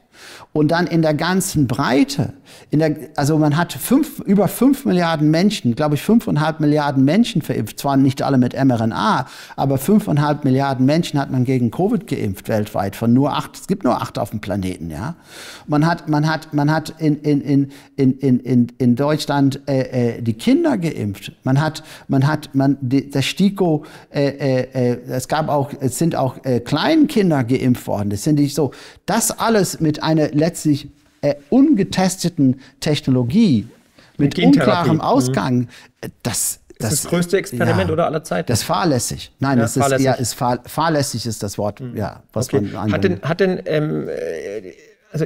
und dann in der ganzen Breite, in der, also man hat fünf, über fünf Milliarden Menschen, glaube ich fünfeinhalb Milliarden Menschen verimpft, zwar nicht alle mit mRNA, aber fünfeinhalb Milliarden Menschen hat man gegen Covid geimpft weltweit, von nur acht, es gibt nur acht auf dem Planeten, ja. Man hat, man hat, man hat in, in, in, in, in, in Deutschland äh, äh, die Kinder geimpft, man hat, man hat, man, die, das STIKO, äh, äh, äh, es gab auch, es sind auch äh, Kleinkinder geimpft worden, das sind nicht so, das alles mit einer letztlich äh, ungetesteten Technologie mit unklarem mhm. Ausgang, mhm. das das, ist das größte Experiment ja, oder aller Zeiten. Das ist fahrlässig. Nein, ja, das fahrlässig. ist, ja, ist fahr, fahrlässig ist das Wort, mhm. ja, was okay. man Hat denn, hat denn ähm, äh, also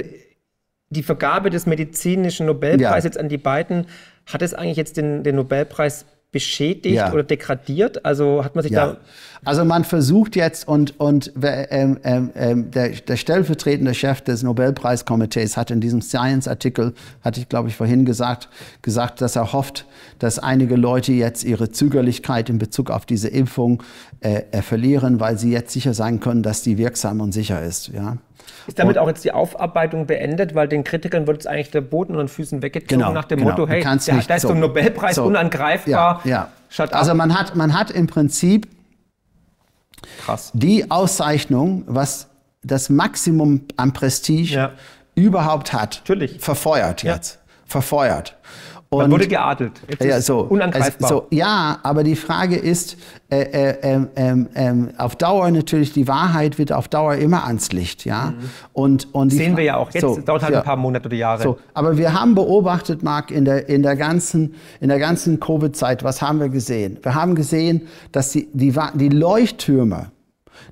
die Vergabe des medizinischen Nobelpreises ja. jetzt an die beiden, hat es eigentlich jetzt den, den Nobelpreis beschädigt ja. oder degradiert? Also hat man sich ja. da. Also man versucht jetzt und, und ähm, ähm, ähm, der, der stellvertretende Chef des Nobelpreiskomitees hat in diesem Science-Artikel, hatte ich glaube ich vorhin gesagt, gesagt, dass er hofft, dass einige Leute jetzt ihre Zögerlichkeit in Bezug auf diese Impfung äh, äh verlieren, weil sie jetzt sicher sein können, dass die wirksam und sicher ist. Ja. Ist damit und, auch jetzt die Aufarbeitung beendet, weil den Kritikern wird jetzt eigentlich der Boden unter den Füßen weggezogen genau, nach dem genau. Motto, hey, der, da ist so ein Nobelpreis so, unangreifbar. Ja, ja. Also man hat, man hat im Prinzip Krass. die Auszeichnung, was das Maximum an Prestige ja. überhaupt hat, Natürlich. verfeuert jetzt. Ja. Verfeuert. Und, Man wurde geadelt. Jetzt ja, so, unangreifbar. so, ja, aber die Frage ist, äh, äh, ähm, auf Dauer natürlich, die Wahrheit wird auf Dauer immer ans Licht. Ja? Mhm. Und, und Sehen wir ja auch. Jetzt so, dauert halt ja, ein paar Monate oder Jahre. So, aber wir haben beobachtet, Marc, in der, in der ganzen, in der ganzen Covid-Zeit, was haben wir gesehen? Wir haben gesehen, dass die, die, die Leuchttürme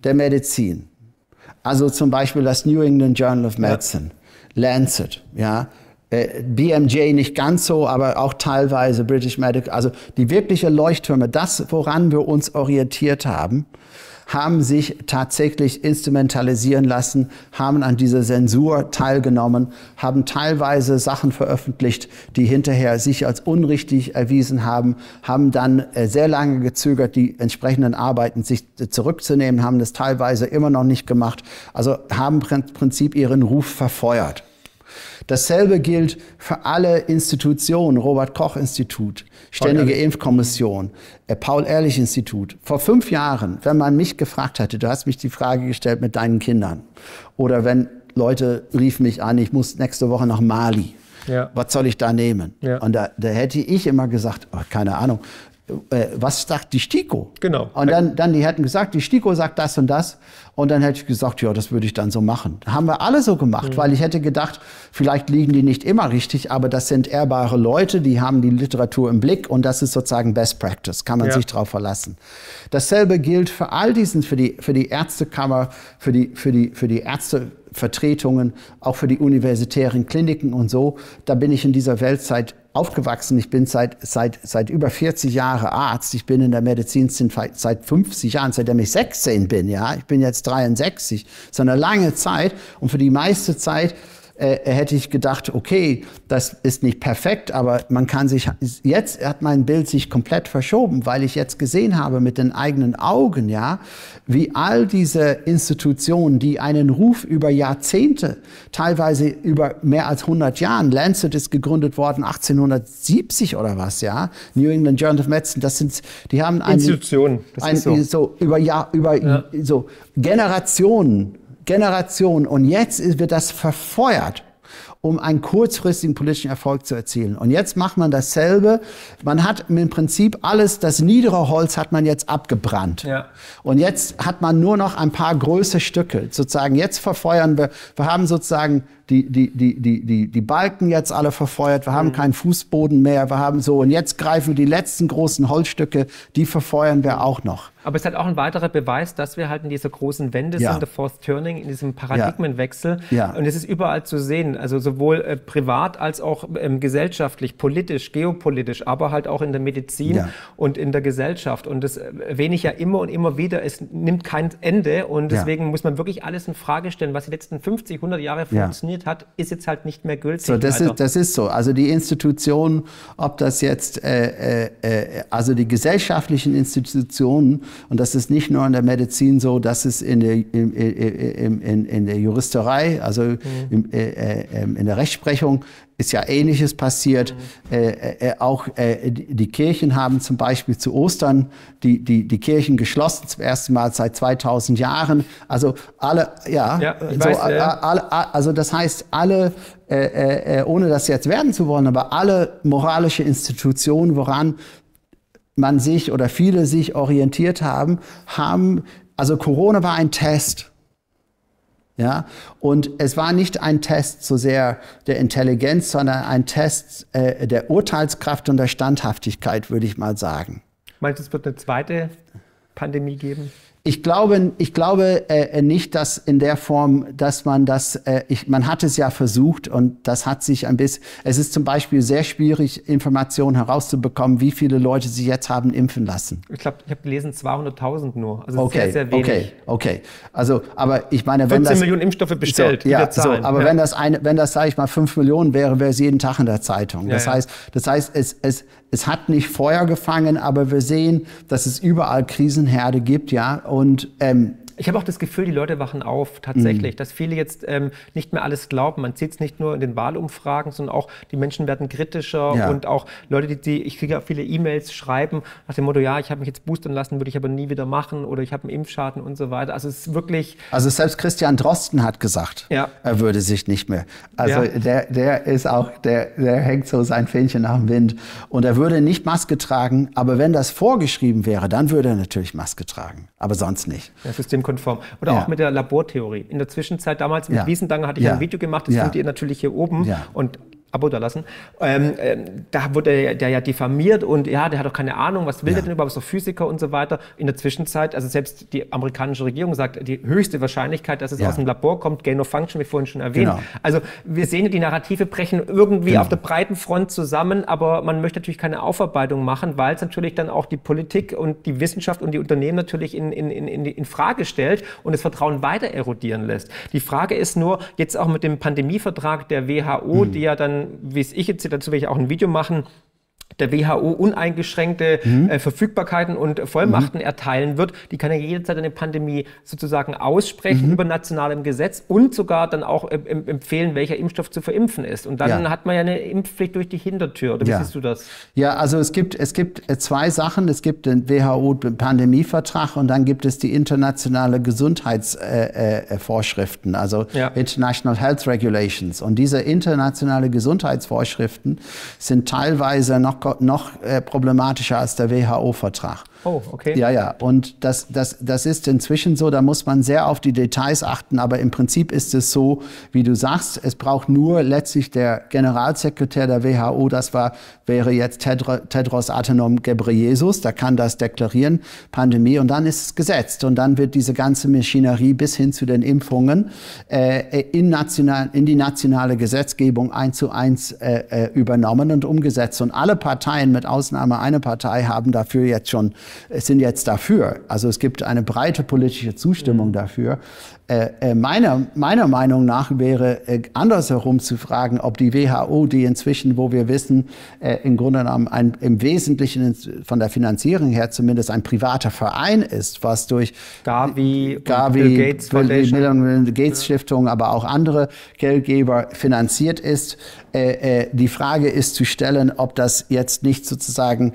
der Medizin, also zum Beispiel das New England Journal of Medicine, ja. Lancet, ja, äh, BMJ nicht ganz so, aber auch teilweise British Medical, also die wirkliche Leuchttürme, das, woran wir uns orientiert haben, haben sich tatsächlich instrumentalisieren lassen, haben an dieser Zensur teilgenommen, haben teilweise Sachen veröffentlicht, die hinterher sich als unrichtig erwiesen haben, haben dann äh, sehr lange gezögert, die entsprechenden Arbeiten sich zurückzunehmen, haben das teilweise immer noch nicht gemacht, also haben im Prinzip ihren Ruf verfeuert. Dasselbe gilt für alle Institutionen, Robert Koch Institut, Ständige Impfkommission, äh, Paul Ehrlich Institut. Vor fünf Jahren, wenn man mich gefragt hätte, du hast mich die Frage gestellt mit deinen Kindern, oder wenn Leute riefen mich an, ich muss nächste Woche nach Mali. Ja. Was soll ich da nehmen? Ja. Und da, da hätte ich immer gesagt, oh, keine Ahnung, äh, was sagt die STIKO? Genau. Und dann, dann die hätten gesagt, die STIKO sagt das und das. Und dann hätte ich gesagt, ja, das würde ich dann so machen. Haben wir alle so gemacht, mhm. weil ich hätte gedacht, vielleicht liegen die nicht immer richtig, aber das sind ehrbare Leute, die haben die Literatur im Blick und das ist sozusagen Best Practice, kann man ja. sich darauf verlassen. Dasselbe gilt für all diesen, für die, für die Ärztekammer, für die, für die, für die Ärzte, Vertretungen, auch für die universitären Kliniken und so. Da bin ich in dieser Welt seit aufgewachsen. Ich bin seit, seit, seit über 40 Jahren Arzt. Ich bin in der Medizin seit 50 Jahren, seitdem ich 16 bin. Ja, ich bin jetzt 63. So eine lange Zeit. Und für die meiste Zeit äh, hätte ich gedacht, okay, das ist nicht perfekt, aber man kann sich, jetzt hat mein Bild sich komplett verschoben, weil ich jetzt gesehen habe mit den eigenen Augen, ja, wie all diese Institutionen, die einen Ruf über Jahrzehnte, teilweise über mehr als 100 Jahren, Lancet ist gegründet worden 1870 oder was, ja, New England Journal of Medicine, das sind, die haben eine Institution, ein, so. so. über Jahr, über ja. so Generationen Generation. Und jetzt wird das verfeuert. um einen kurzfristigen politischen Erfolg zu erzielen. Und jetzt macht man dasselbe. Man hat im Prinzip alles, das niedere Holz hat man jetzt abgebrannt. Ja. Und jetzt hat man nur noch ein paar größere Stücke. Sozusagen jetzt verfeuern wir, wir haben sozusagen die, die, die, die, die, die Balken jetzt alle verfeuert, wir haben mhm. keinen Fußboden mehr, wir haben so, und jetzt greifen die letzten großen Holzstücke, die verfeuern wir auch noch. Aber es ist halt auch ein weiterer Beweis, dass wir halt in dieser großen Wende ja. sind, der Fourth Turning, in diesem Paradigmenwechsel. Ja. Und es ist überall zu sehen, also sowohl äh, privat als auch ähm, gesellschaftlich, politisch, geopolitisch, aber halt auch in der Medizin ja. und in der Gesellschaft. Und das erwähne ich ja immer und immer wieder, es nimmt kein Ende und deswegen muss man wirklich alles in Frage stellen, was die letzten 50, 100 Jahre funktioniert hat, ist jetzt halt nicht mehr gültig. So, das, ist, das ist so. Also die Institutionen, ob das jetzt, äh, äh, äh also die gesellschaftlichen Institutionen, und das ist nicht nur in der Medizin so, das ist in der, in, in, in der Juristerei, also mhm. in, äh, äh ähm, in der Rechtsprechung ist ja Ähnliches passiert. Mhm. Äh, äh, auch äh, die, Kirchen haben zum Beispiel zu Ostern die, die, die Kirchen geschlossen, zum ersten Mal seit 2000 Jahren. Also alle, ja, ja so, weiß. Alle, also das heißt, alle, äh, äh, ohne das jetzt werden zu wollen, aber alle moralische Institutionen, woran man sich oder viele sich orientiert haben, haben, also Corona war ein Test. Ja, und es war nicht ein Test so sehr der Intelligenz, sondern ein Test äh, der Urteilskraft und der Standhaftigkeit, würde ich mal sagen. Meinst du, es wird eine zweite Pandemie geben? Ich glaube, ich glaube äh, nicht, dass in der Form, dass man das, äh, ich, man hat es ja versucht und das hat sich ein bisschen, es ist zum Beispiel sehr schwierig, Informationen herauszubekommen, wie viele Leute sich jetzt haben impfen lassen. Ich glaube, ich habe gelesen 200.000 nur, also okay, sehr, sehr wenig. Okay, okay. Also, aber ich meine, wenn 14 das... Millionen Impfstoffe bestellt, so, ja, so, aber ja. wenn das, eine, wenn das, sage ich mal, 5 Millionen wäre, wäre es jeden Tag in der Zeitung. Das ja, heißt, das heißt, es, es, es hat nicht Feuer gefangen, aber wir sehen, dass es überall Krisenherde gibt, ja. Und ähm, ich habe auch das Gefühl, die Leute wachen auf tatsächlich, mhm. dass viele jetzt ähm, nicht mehr alles glauben. Man sieht es nicht nur in den Wahlumfragen, sondern auch die Menschen werden kritischer ja. und auch Leute, die, die ich kriege ja viele E-Mails schreiben nach dem Motto, ja, ich habe mich jetzt boostern lassen, würde ich aber nie wieder machen oder ich habe einen Impfschaden und so weiter. Also es ist wirklich. Also selbst Christian Drosten hat gesagt, ja. er würde sich nicht mehr. Also ja. der, der ist auch, der, der hängt so sein Fähnchen nach dem Wind und er würde nicht Maske tragen, aber wenn das vorgeschrieben wäre, dann würde er natürlich Maske tragen, aber sonst nicht. Ja, System systemkonform. Oder ja. auch mit der Labortheorie. In der Zwischenzeit damals mit ja. Wiesendanger hatte ich ein Video gemacht, das findet ihr natürlich hier oben. Und Abo da lassen. Ähm, äh, da wurde der, der, ja diffamiert und ja, der hat doch keine Ahnung, was will ja. der denn überhaupt, doch Physiker und so weiter. In der Zwischenzeit, also selbst die amerikanische Regierung sagt, die höchste Wahrscheinlichkeit, dass es ja. aus dem Labor kommt, Gain of Function, wie vorhin schon erwähnt. Genau. Also wir sehen, die Narrative brechen irgendwie genau. auf der breiten Front zusammen, aber man möchte natürlich keine Aufarbeitung machen, weil es natürlich dann auch die Politik und die Wissenschaft und die Unternehmen natürlich in, in, in, in Frage stellt und das Vertrauen weiter erodieren lässt. Die Frage ist nur, jetzt auch mit dem Pandemievertrag der WHO, mhm. die ja dann wie es ich jetzt, dazu werde ich auch ein Video machen, der WHO uneingeschränkte mhm. äh, Verfügbarkeiten und Vollmachten mhm. erteilen wird. Die kann ja jederzeit eine Pandemie sozusagen aussprechen mhm. über nationalem Gesetz und sogar dann auch äh, empfehlen, welcher Impfstoff zu verimpfen ist. Und dann ja. hat man ja eine Impfpflicht durch die Hintertür. Oder wie ja. siehst du das? Ja, also es gibt, es gibt äh, zwei Sachen. Es gibt den WHO-Pandemievertrag und dann gibt es die internationale Gesundheitsvorschriften, äh, äh, also ja. International Health Regulations. Und diese internationale Gesundheitsvorschriften sind teilweise noch noch äh, problematischer als der WHO-Vertrag. Oh, okay. Ja, ja. Und das, das, das ist inzwischen so, da muss man sehr auf die Details achten, aber im Prinzip ist es so, wie du sagst, es braucht nur letztlich der Generalsekretär der WHO, das war, wäre jetzt Tedros Adhanom Ghebreyesus, der kann das deklarieren, Pandemie, und dann ist es gesetzt. Und dann wird diese ganze Maschinerie bis hin zu den Impfungen äh, in, national, in die nationale Gesetzgebung eins zu eins äh, äh übernommen und umgesetzt. Und alle Parteien, mit Ausnahme einer Partei, haben dafür jetzt schon sind jetzt dafür. Also es gibt eine breite politische Zustimmung mhm. dafür. Äh, äh, meiner, meiner Meinung nach wäre äh, andersherum zu fragen, ob die WHO, die inzwischen, wo wir wissen, äh, im Grunde genommen ein, im Wesentlichen von der Finanzierung her zumindest ein privater Verein ist, was durch Gavi, Gavi Bill Gates, Bill Gates Stiftung, aber auch andere Geldgeber finanziert ist. Die Frage ist zu stellen, ob das jetzt nicht sozusagen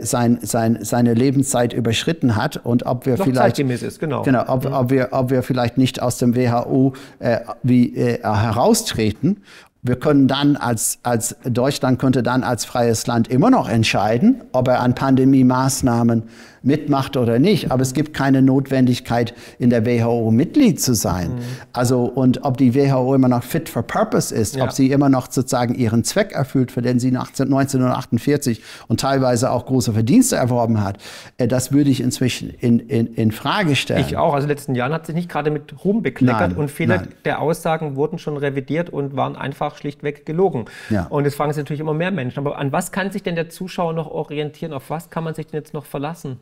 sein, sein, seine Lebenszeit überschritten hat und ob wir Noch vielleicht ist, genau. Genau, ob, mhm. ob, wir, ob wir vielleicht nicht aus dem WHO äh, wie, äh, heraustreten wir können dann als, als Deutschland könnte dann als freies Land immer noch entscheiden, ob er an Pandemie-Maßnahmen mitmacht oder nicht. Aber es gibt keine Notwendigkeit, in der WHO Mitglied zu sein. Mhm. Also, und ob die WHO immer noch fit for purpose ist, ja. ob sie immer noch sozusagen ihren Zweck erfüllt, für den sie 1948 und teilweise auch große Verdienste erworben hat, äh, das würde ich inzwischen in, in, in Frage stellen. Ich auch. Also in den letzten Jahren hat sich nicht gerade mit Ruhm bekleckert nein, und viele nein. der Aussagen wurden schon revidiert und waren einfach schlichtweg gelogen. Ja. Und jetzt fragen sich natürlich immer mehr Menschen. Aber an was kann sich denn der Zuschauer noch orientieren? Auf was kann man sich denn jetzt noch verlassen?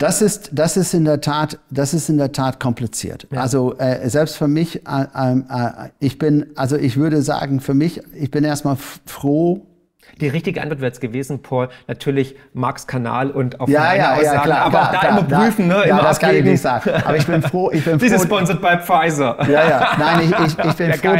Das ist, das ist in der Tat, das ist in der Tat kompliziert. Ja. Also äh, selbst für mich, äh, äh, ich bin, also ich würde sagen, für mich, ich bin erstmal froh, die richtige Antwort wäre es gewesen, Paul, natürlich Marx Kanal und auf ja, ja, Aussagen, ja, klar, aber klar, da klar, immer prüfen, ne? Ja, das kann ich nicht sagen. Aber ich bin froh, ich bin froh. Diese sponsored bei Pfizer. Ja, ja, nein, ich, ich, ich, bin froh,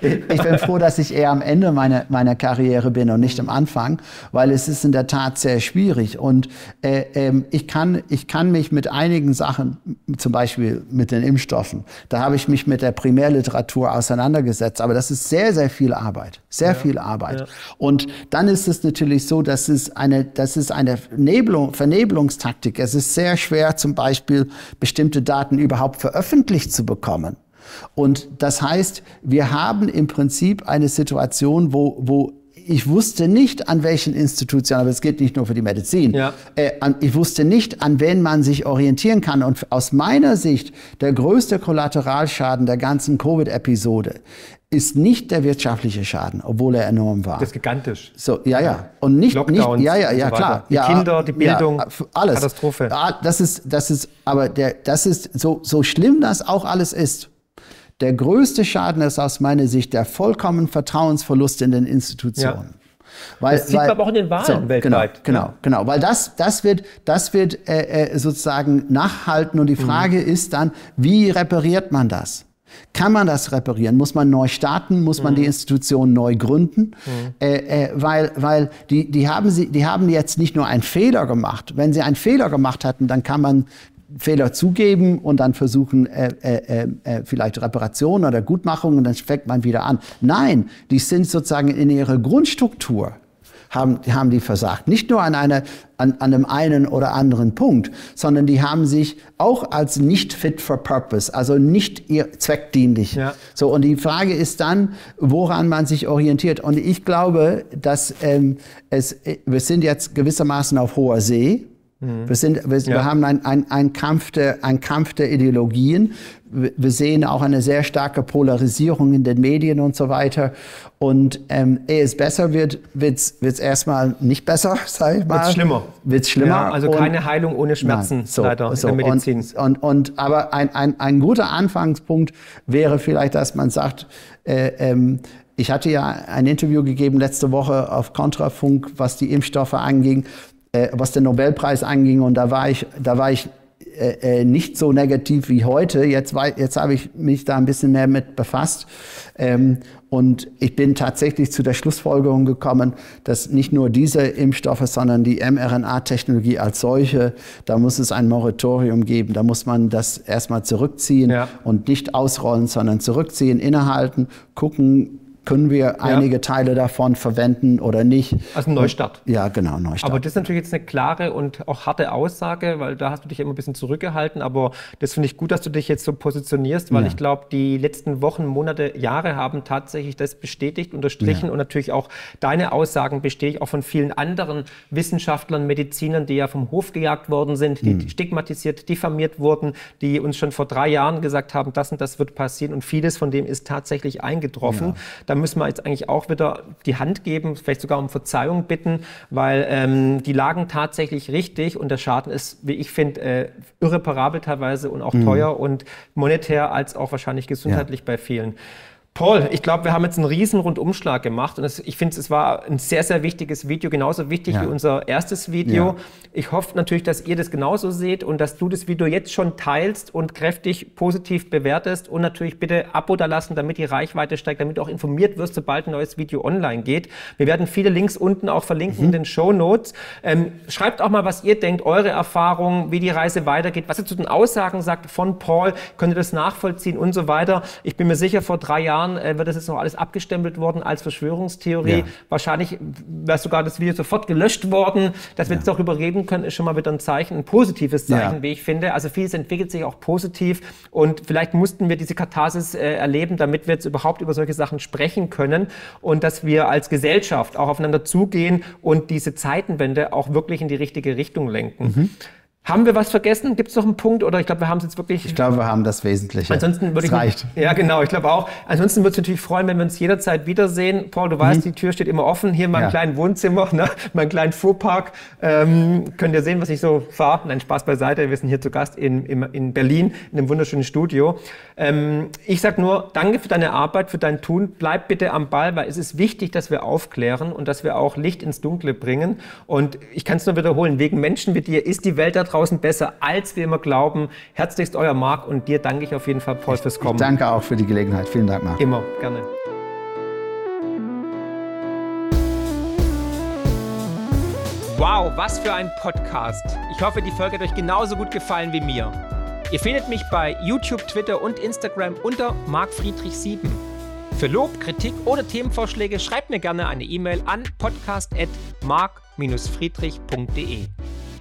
ich, ich, bin froh, dass ich eher am Ende meiner, meiner Karriere bin und nicht am Anfang, weil es ist in der Tat sehr schwierig und äh, äh, ich, kann, ich kann mich mit einigen Sachen, zum Beispiel mit den Impfstoffen, da habe ich mich mit der Primärliteratur auseinandergesetzt, aber das ist sehr, sehr viel Arbeit, sehr ja, viel Arbeit. Ja. Und dann ist es natürlich so, dass es eine, das ist eine Nebelung, Vernebelungstaktik. Es ist sehr schwer, zum Beispiel bestimmte Daten überhaupt veröffentlicht zu bekommen. Und das heißt, wir haben im Prinzip eine Situation, wo, wo ich wusste nicht, an welchen Institutionen, aber es geht nicht nur für die Medizin, ja. äh, an, ich wusste nicht, an wen man sich orientieren kann. Und aus meiner Sicht, der größte Kollateralschaden der ganzen Covid-Episode ist nicht der wirtschaftliche Schaden, obwohl er enorm war. Das ist gigantisch. So, ja, ja. Und nicht, Lockdowns nicht ja, ja, ja, so klar. Die ja, Kinder, die Bildung, ja, alles. Katastrophe. Das ist, das ist, aber der, das ist so, so schlimm das auch alles ist. Der größte Schaden ist aus meiner Sicht der vollkommene Vertrauensverlust in den Institutionen. Ja. Weil, das sieht weil, man aber auch in den Wahlen so, weltweit. Genau, genau, genau, weil das, das wird, das wird äh, äh sozusagen nachhalten und die mhm. Frage mhm. ist dann, wie repariert man das? Kann man das reparieren? Muss man neu starten? Muss man mhm. die Institution neu gründen? Mhm. Äh, äh, weil weil die, die, haben sie, die haben jetzt nicht nur einen Fehler gemacht. Wenn sie einen Fehler gemacht hatten, dann kann man Fehler zugeben und dann versuchen, äh, äh, äh, äh vielleicht Reparationen oder Gutmachungen und dann fängt man wieder an. Nein, die sind sozusagen in ihrer Grundstruktur haben, haben die versagt. Nicht nur an, einer, an, an einem einen oder anderen Punkt, sondern die haben sich auch als nicht fit for purpose, also nicht ihr zweckdienlich. Ja. So, und die Frage ist dann, woran man sich orientiert. Und ich glaube, dass ähm, es, wir sind jetzt gewissermaßen auf hoher See. Mhm. Wir, sind, wir, ja. wir haben einen ein Kampf, der, ein Kampf der Ideologien. Wir sehen auch eine sehr starke Polarisierung in den Medien und so weiter. Und ähm, ehe es besser wird, wird es erstmal nicht besser, sag ich mal. Wird schlimmer. Wird schlimmer. Ja, also keine Heilung ohne Schmerzen, nein, so, leider, so. in der Medizin. Und, und, und aber ein, ein, ein guter Anfangspunkt wäre vielleicht, dass man sagt, äh, ähm, ich hatte ja ein Interview gegeben letzte Woche auf Kontrafunk, was die Impfstoffe anging äh, was den Nobelpreis anging. Und da war ich, da war ich äh, äh nicht so negativ wie heute. Jetzt, jetzt habe ich mich da ein bisschen mehr mit befasst. Ähm, und ich bin tatsächlich zu der Schlussfolgerung gekommen, dass nicht nur diese Impfstoffe, sondern die mRNA-Technologie als solche, da muss es ein Moratorium geben. Da muss man das erstmal zurückziehen ja. und nicht ausrollen, sondern zurückziehen, innehalten, gucken, können wir ja. einige Teile davon verwenden oder nicht. Also Neustart. Ja, genau, Neustart. Aber das ist natürlich jetzt eine klare und auch harte Aussage, weil da hast du dich immer ein bisschen zurückgehalten. Aber das finde ich gut, dass du dich jetzt so positionierst, weil ja. ich glaube, die letzten Wochen, Monate, Jahre haben tatsächlich das bestätigt, unterstrichen ja. und natürlich auch deine Aussagen bestätigt, auch von vielen anderen Wissenschaftlern, Medizinern, die ja vom Hof gejagt worden sind, die mhm. stigmatisiert, diffamiert wurden, die uns schon vor drei Jahren gesagt haben, das und das wird passieren und vieles von dem ist tatsächlich eingetroffen. Ja müssen wir jetzt eigentlich auch wieder die Hand geben, vielleicht sogar um Verzeihung bitten, weil ähm, die lagen tatsächlich richtig und der Schaden ist, wie ich finde, äh, irreparabel teilweise und auch mhm. teuer und monetär als auch wahrscheinlich gesundheitlich ja. bei vielen. Paul, ich glaube, wir haben jetzt einen riesen Rundumschlag gemacht und es, ich finde, es war ein sehr, sehr wichtiges Video, genauso wichtig ja. wie unser erstes Video. Ja. Ich hoffe natürlich, dass ihr das genauso seht und dass du das Video jetzt schon teilst und kräftig positiv bewertest und natürlich bitte Abo da lassen, damit die Reichweite steigt, damit du auch informiert wirst, sobald ein neues Video online geht. Wir werden viele Links unten auch verlinken mhm. in den Show Notes. Ähm, schreibt auch mal, was ihr denkt, eure Erfahrungen, wie die Reise weitergeht, was ihr zu den Aussagen sagt von Paul, könnt ihr das nachvollziehen und so weiter. Ich bin mir sicher, vor drei Jahren Jahren äh, wird das jetzt noch alles abgestempelt worden als Verschwörungstheorie. Ja. Wahrscheinlich wäre sogar das Video sofort gelöscht worden. Dass wir ja. jetzt darüber reden können, ist schon mal wieder ein Zeichen, ein positives Zeichen, ja. wie ich finde. Also vieles entwickelt sich auch positiv und vielleicht mussten wir diese Katharsis äh, erleben, damit wir jetzt überhaupt über solche Sachen sprechen können und dass wir als Gesellschaft auch aufeinander zugehen und diese Zeitenwende auch wirklich in die richtige Richtung lenken. Mhm. Haben wir was vergessen? Gibt es noch einen Punkt? Oder ich glaube, wir haben es jetzt wirklich. Ich glaube, wir haben das Wesentliche. Ansonsten würde ich. reicht. Ja, genau, ich glaube auch. Ansonsten würde es natürlich freuen, wenn wir uns jederzeit wiedersehen. Paul, du weißt, mhm. die Tür steht immer offen. Hier mein ja. kleines Wohnzimmer, ne? mein kleinen Fuhrpark. Ähm, könnt ihr sehen, was ich so fahre? Nein, Spaß beiseite. Wir sind hier zu Gast in, in, in Berlin, in einem wunderschönen Studio. Ähm, ich sage nur, danke für deine Arbeit, für dein Tun. Bleib bitte am Ball, weil es ist wichtig, dass wir aufklären und dass wir auch Licht ins Dunkle bringen. Und ich kann es nur wiederholen, wegen Menschen wie dir ist die Welt da draußen draußen besser, als wir immer glauben. Herzlichst euer Marc und dir danke ich auf jeden Fall, Paul, fürs Kommen. Ich danke auch für die Gelegenheit. Vielen Dank, Marc. Immer, gerne. Wow, was für ein Podcast. Ich hoffe, die Folge hat euch genauso gut gefallen wie mir. Ihr findet mich bei YouTube, Twitter und Instagram unter markfriedrich7. Für Lob, Kritik oder Themenvorschläge schreibt mir gerne eine E-Mail an podcast.mark-friedrich.de.